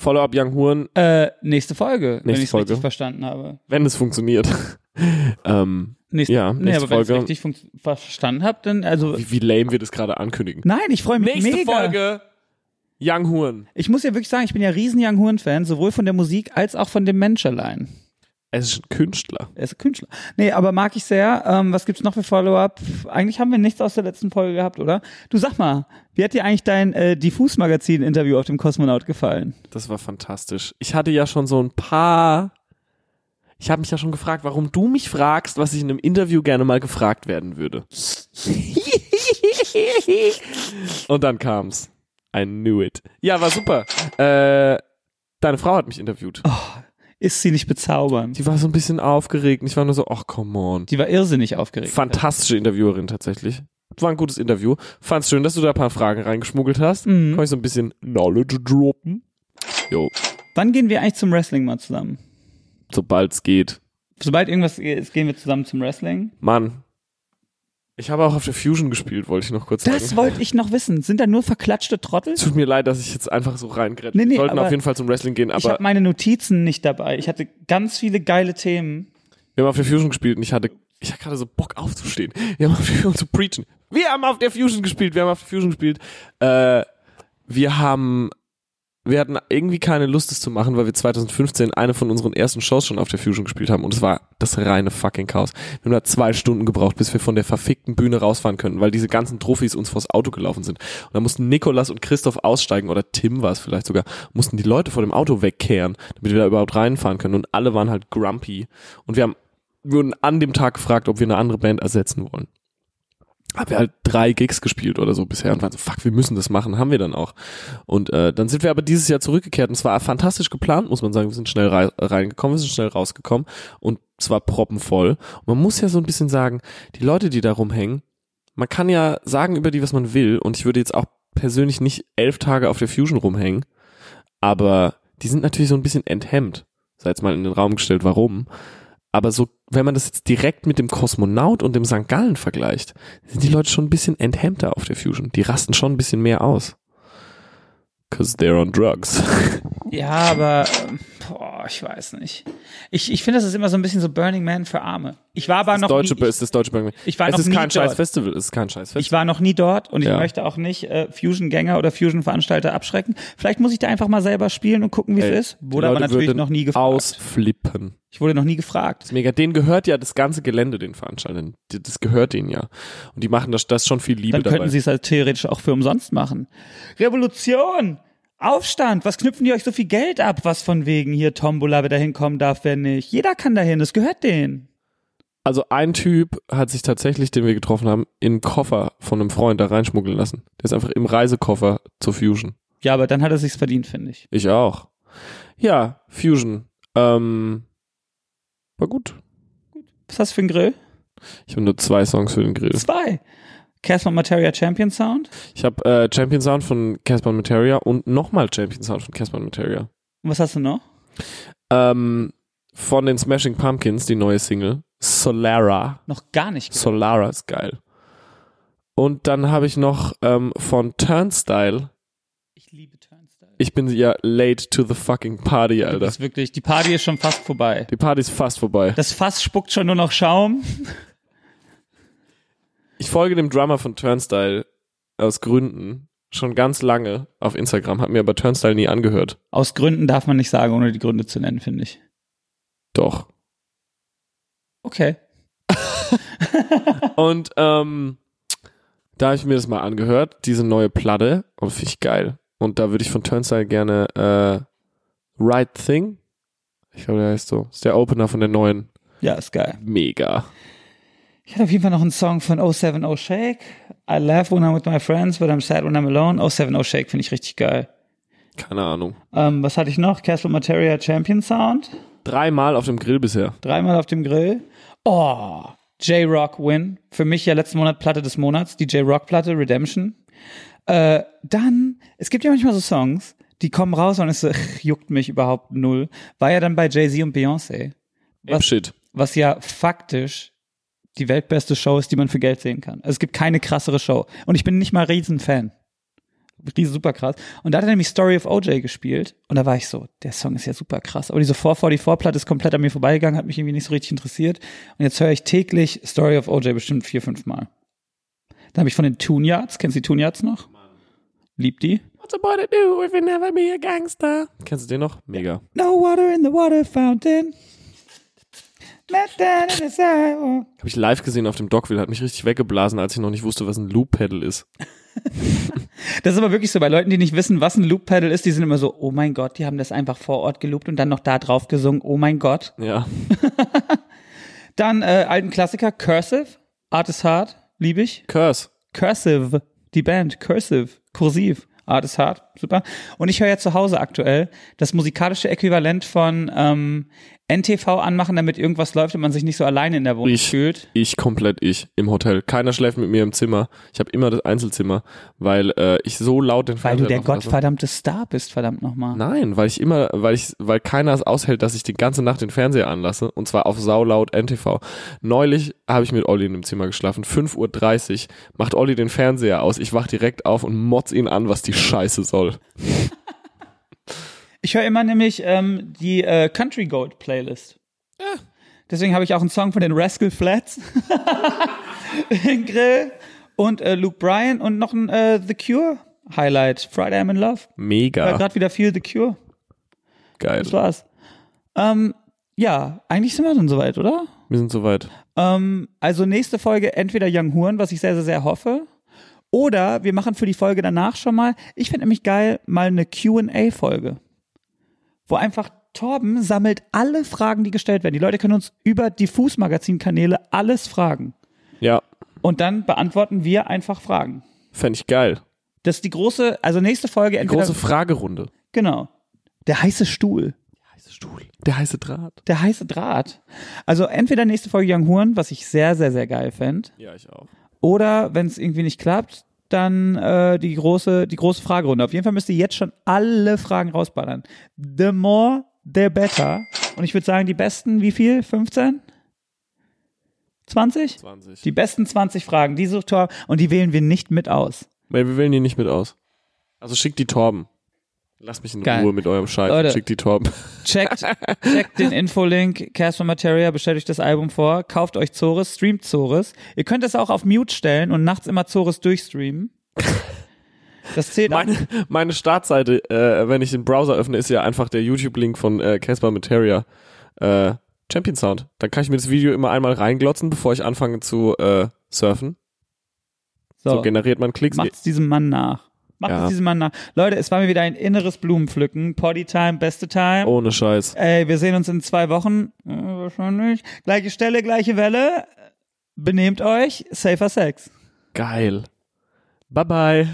Follow-up Young Huren, Äh, nächste Folge, wenn Nächste ich es Folge. richtig verstanden habe. wenn es funktioniert. ähm, Nächste, Ja, nee, nächste aber wenn ich es Folge. richtig verstanden habe, dann also wie, wie lame wir das gerade ankündigen. nein, ich freue mich Nächste mega. Folge Young Huren. Ich muss ja wirklich sagen, ich bin ja riesen Young Huren Fan, sowohl von der Musik als auch von dem Mensch allein. Es ist ein Künstler. Er ist ein Künstler. Nee, aber mag ich sehr. Ähm, was gibt's noch für Follow-up? Eigentlich haben wir nichts aus der letzten Folge gehabt, oder? Du sag mal, wie hat dir eigentlich dein äh, Diffus-Magazin-Interview auf dem Kosmonaut gefallen? Das war fantastisch. Ich hatte ja schon so ein paar. Ich habe mich ja schon gefragt, warum du mich fragst, was ich in einem Interview gerne mal gefragt werden würde. Und dann kam's. I knew it. Ja, war super. Äh, deine Frau hat mich interviewt. Ist sie nicht bezaubernd? Die war so ein bisschen aufgeregt. Ich war nur so, ach, come on. Die war irrsinnig aufgeregt. Fantastische Interviewerin tatsächlich. War ein gutes Interview. Fand's schön, dass du da ein paar Fragen reingeschmuggelt hast. Mhm. Kann ich so ein bisschen Knowledge droppen. Jo, Wann gehen wir eigentlich zum Wrestling mal zusammen? sobald's geht. Sobald irgendwas ist, gehen wir zusammen zum Wrestling. Mann. Ich habe auch auf der Fusion gespielt, wollte ich noch kurz Das sagen. wollte ich noch wissen. Sind da nur verklatschte Trottel? Tut mir leid, dass ich jetzt einfach so reingrätsche. Nee, nee, Wir sollten auf jeden Fall zum Wrestling gehen, ich aber habe meine Notizen nicht dabei. Ich hatte ganz viele geile Themen. wir haben auf der Fusion gespielt und ich hatte, ich hatte gerade so Bock aufzustehen. Wir haben auf der Fusion zu preachen. Wir haben auf der Fusion gespielt, wir haben auf der Fusion gespielt. Äh, wir haben, wir hatten irgendwie keine Lust, es zu machen, weil wir 2015 eine von unseren ersten Shows schon auf der Fusion gespielt haben und es war das reine fucking Chaos. Wir haben da zwei Stunden gebraucht, bis wir von der verfickten Bühne rausfahren können, weil diese ganzen Trophys uns vors Auto gelaufen sind. Und da mussten Nikolas und Christoph aussteigen oder Tim war es vielleicht sogar, mussten die Leute vor dem Auto wegkehren, damit wir da überhaupt reinfahren können und alle waren halt grumpy und wir haben wurden an dem Tag gefragt, ob wir eine andere Band ersetzen wollen. Haben wir halt drei Gigs gespielt oder so bisher und waren so, fuck, wir müssen das machen, haben wir dann auch. Und äh, dann sind wir aber dieses Jahr zurückgekehrt und es war fantastisch geplant, muss man sagen. Wir sind schnell rei reingekommen, wir sind schnell rausgekommen und es war proppenvoll. Und man muss ja so ein bisschen sagen, die Leute, die da rumhängen, man kann ja sagen über die, was man will und ich würde jetzt auch persönlich nicht elf Tage auf der Fusion rumhängen, aber die sind natürlich so ein bisschen enthemmt. Sei jetzt mal in den Raum gestellt, warum. Aber so, wenn man das jetzt direkt mit dem Kosmonaut und dem St. Gallen vergleicht, sind die Leute schon ein bisschen enthemmter auf der Fusion. Die rasten schon ein bisschen mehr aus. Cause they're on drugs. Ja, aber ich weiß nicht. Ich, ich finde, das ist immer so ein bisschen so Burning Man für Arme. Ich war aber Das noch deutsche, nie, ist das deutsche Burning Man. ich war es noch ist nie kein scheiß dort. Festival, es ist kein scheiß Festival. ich war noch nie dort und ich Ja. möchte auch nicht äh, Fusion-Gänger oder Fusion-Veranstalter abschrecken. Vielleicht muss ich da einfach mal selber spielen und gucken, wie Ey, es ist. Wurde aber natürlich noch nie gefragt. Ausflippen. Ich wurde noch nie gefragt. Mega. Denen gehört ja das ganze Gelände, den Veranstaltern. Das gehört denen ja. Und die machen das, das schon viel Liebe Dann dabei. könnten sie es halt theoretisch auch für umsonst machen. Revolution! Aufstand! Was knüpfen die euch so viel Geld ab, was von wegen hier Tombola, wer da hinkommen darf, wer nicht? Jeder kann dahin, das gehört denen. Also ein Typ hat sich tatsächlich, den wir getroffen haben, in den Koffer von einem Freund da reinschmuggeln lassen. Der ist einfach im Reisekoffer zur Fusion. Ja, aber dann hat er sich's verdient, finde ich. Ich auch. Ja, Fusion. Ähm, war gut. Was hast du für einen Grill? Ich habe nur zwei Songs für den Grill. Zwei. Casper Materia Champion Sound. Ich habe äh, Champion Sound von Casper Materia und nochmal Champion Sound von Casper Materia. Und was hast du noch? Ähm, von den Smashing Pumpkins, die neue Single. Solara. Noch gar nicht. gehört. Solara ist geil. Und dann habe ich noch ähm, von Turnstyle. Ich liebe Turnstile. Ich bin ja late to the fucking party, Das Alter. ist wirklich, die Party ist schon fast vorbei. Die Party ist fast vorbei. Das Fass spuckt schon nur noch Schaum. Ich folge dem Drummer von Turnstyle aus Gründen schon ganz lange auf Instagram, habe mir aber Turnstyle nie angehört. Aus Gründen darf man nicht sagen, ohne die Gründe zu nennen, finde ich. Doch. Okay. Und ähm, da habe ich mir das mal angehört, diese neue Platte, und finde ich geil. Und da würde ich von Turnstyle gerne äh, Right Thing, ich glaube, der heißt so, ist der Opener von der neuen. Ja, ist geil. Mega. Ich hatte auf jeden Fall noch einen Song von 070 Shake. I laugh when I'm with my friends, but I'm sad when I'm alone. 070 Shake finde ich richtig geil. Keine Ahnung. Ähm, was hatte ich noch? Casper Materia Champion Sound. Dreimal auf dem Grill bisher. Dreimal auf dem Grill. Oh, J-Rock Win. Für mich ja letzten Monat Platte des Monats. Die J-Rock Platte, Redemption. Äh, dann, es gibt ja manchmal so Songs, die kommen raus und es so, juckt mich überhaupt null. War ja dann bei Jay-Z und Beyoncé. Was- Shit. was ja faktisch die weltbeste Show ist, die man für Geld sehen kann. Also es gibt keine krassere Show. Und ich bin nicht mal Riesenfan. Riesen super krass. Und da hat er nämlich Story of OJ gespielt. Und da war ich so, der Song ist ja super krass. Aber diese 444-Platte ist komplett an mir vorbeigegangen, hat mich irgendwie nicht so richtig interessiert. Und jetzt höre ich täglich Story of OJ bestimmt vier, fünf Mal. Dann habe ich von den Toon Yards, kennst du die Toon Yards noch? Liebt die? What's a boy to do if he never be a gangster? Kennst du den noch? Mega. No water in the water fountain. Let down in the sidewalk. Habe ich live gesehen auf dem Dockville, hat mich richtig weggeblasen, als ich noch nicht wusste, was ein Loop-Pedal ist. Das ist aber wirklich so, bei Leuten, die nicht wissen, was ein Loop-Pedal ist, die sind immer so, oh mein Gott, die haben das einfach vor Ort geloopt und dann noch da drauf gesungen, oh mein Gott. Ja. Dann äh, alten Klassiker, Cursive, Art is Hard, liebe ich. Curse. Cursive, die Band, Cursive, kursiv, Art is Hard, super. Und ich höre ja zu Hause aktuell das musikalische Äquivalent von ähm, NTV anmachen, damit irgendwas läuft und man sich nicht so alleine in der Wohnung Ich. fühlt. Ich komplett ich im Hotel. Keiner schläft mit mir im Zimmer. Ich habe immer das Einzelzimmer, weil äh, ich so laut den Weil du Fernseher der gottverdammte Star bist, verdammt nochmal. Nein, weil ich immer, weil ich, weil keiner es aushält, dass ich die ganze Nacht den Fernseher anlasse und zwar auf saulaut NTV. Neulich habe ich mit Olli in dem Zimmer geschlafen. 5.30 Uhr macht Olli den Fernseher aus. Ich wach direkt auf und motz ihn an, was die Scheiße soll. Ich höre immer nämlich ähm, die äh, Country Gold Playlist. Deswegen habe ich auch einen Song von den Rascal Flats. Den Grill und äh, Luke Bryan und noch ein äh, The Cure Highlight. Friday I'm in Love. War Mega gerade wieder viel The Cure. geil. Das war's. Ähm, ja, eigentlich sind wir schon soweit, oder? Wir sind soweit. Ähm, also nächste Folge entweder Young Huren, was ich sehr, sehr, sehr hoffe. Oder wir machen für die Folge danach schon mal, ich finde nämlich geil, mal eine QA-Folge. Wo einfach Torben sammelt alle Fragen, die gestellt werden. Die Leute können uns über Diffus-Magazin-Kanäle alles fragen. Ja, Und dann beantworten wir einfach Fragen. fände ich geil. Das ist die große, also nächste Folge Die große Fragerunde. genau. Der heiße Stuhl. Heiße Stuhl. Der heiße Draht. Der heiße Draht. Also entweder nächste Folge Young Huren, was ich sehr, sehr, sehr geil fände. Ja, ich auch. Oder wenn es irgendwie nicht klappt, dann äh, die große, die große Fragerunde. Auf jeden Fall müsst ihr jetzt schon alle Fragen rausballern. The more, the better. Und ich würde sagen, die besten, wie viel? 15? 20? 20. Die besten 20 Fragen, die sucht Tor und die wählen wir nicht mit aus. Weil wir wählen die nicht mit aus. Also schickt die Torben. Lasst mich in Geil. Ruhe mit eurem Scheiß. Leute. Schickt die Torben. Checkt, checkt den Infolink, Casper Materia, bestellt euch das Album vor, kauft euch Zores, streamt Zores. Ihr könnt es auch auf Mute stellen und nachts immer Zores durchstreamen. Das zählt auch. Meine, meine Startseite, äh, wenn ich den Browser öffne, ist ja einfach der YouTube-Link von äh, Casper Materia. Äh, Champion Sound. Dann kann ich mir das Video immer einmal reinglotzen, bevor ich anfange zu äh, surfen. So, So, generiert man Klicks. macht's diesem Mann nach. Macht Ja. es diesem Mann nach. Leute, es war mir wieder ein inneres Blumenpflücken. Potty Time, beste Time. Ohne Scheiß. Ey, wir sehen uns in zwei Wochen. Äh, wahrscheinlich. Gleiche Stelle, gleiche Welle. Benehmt euch. Safer Sex. Geil. Bye bye.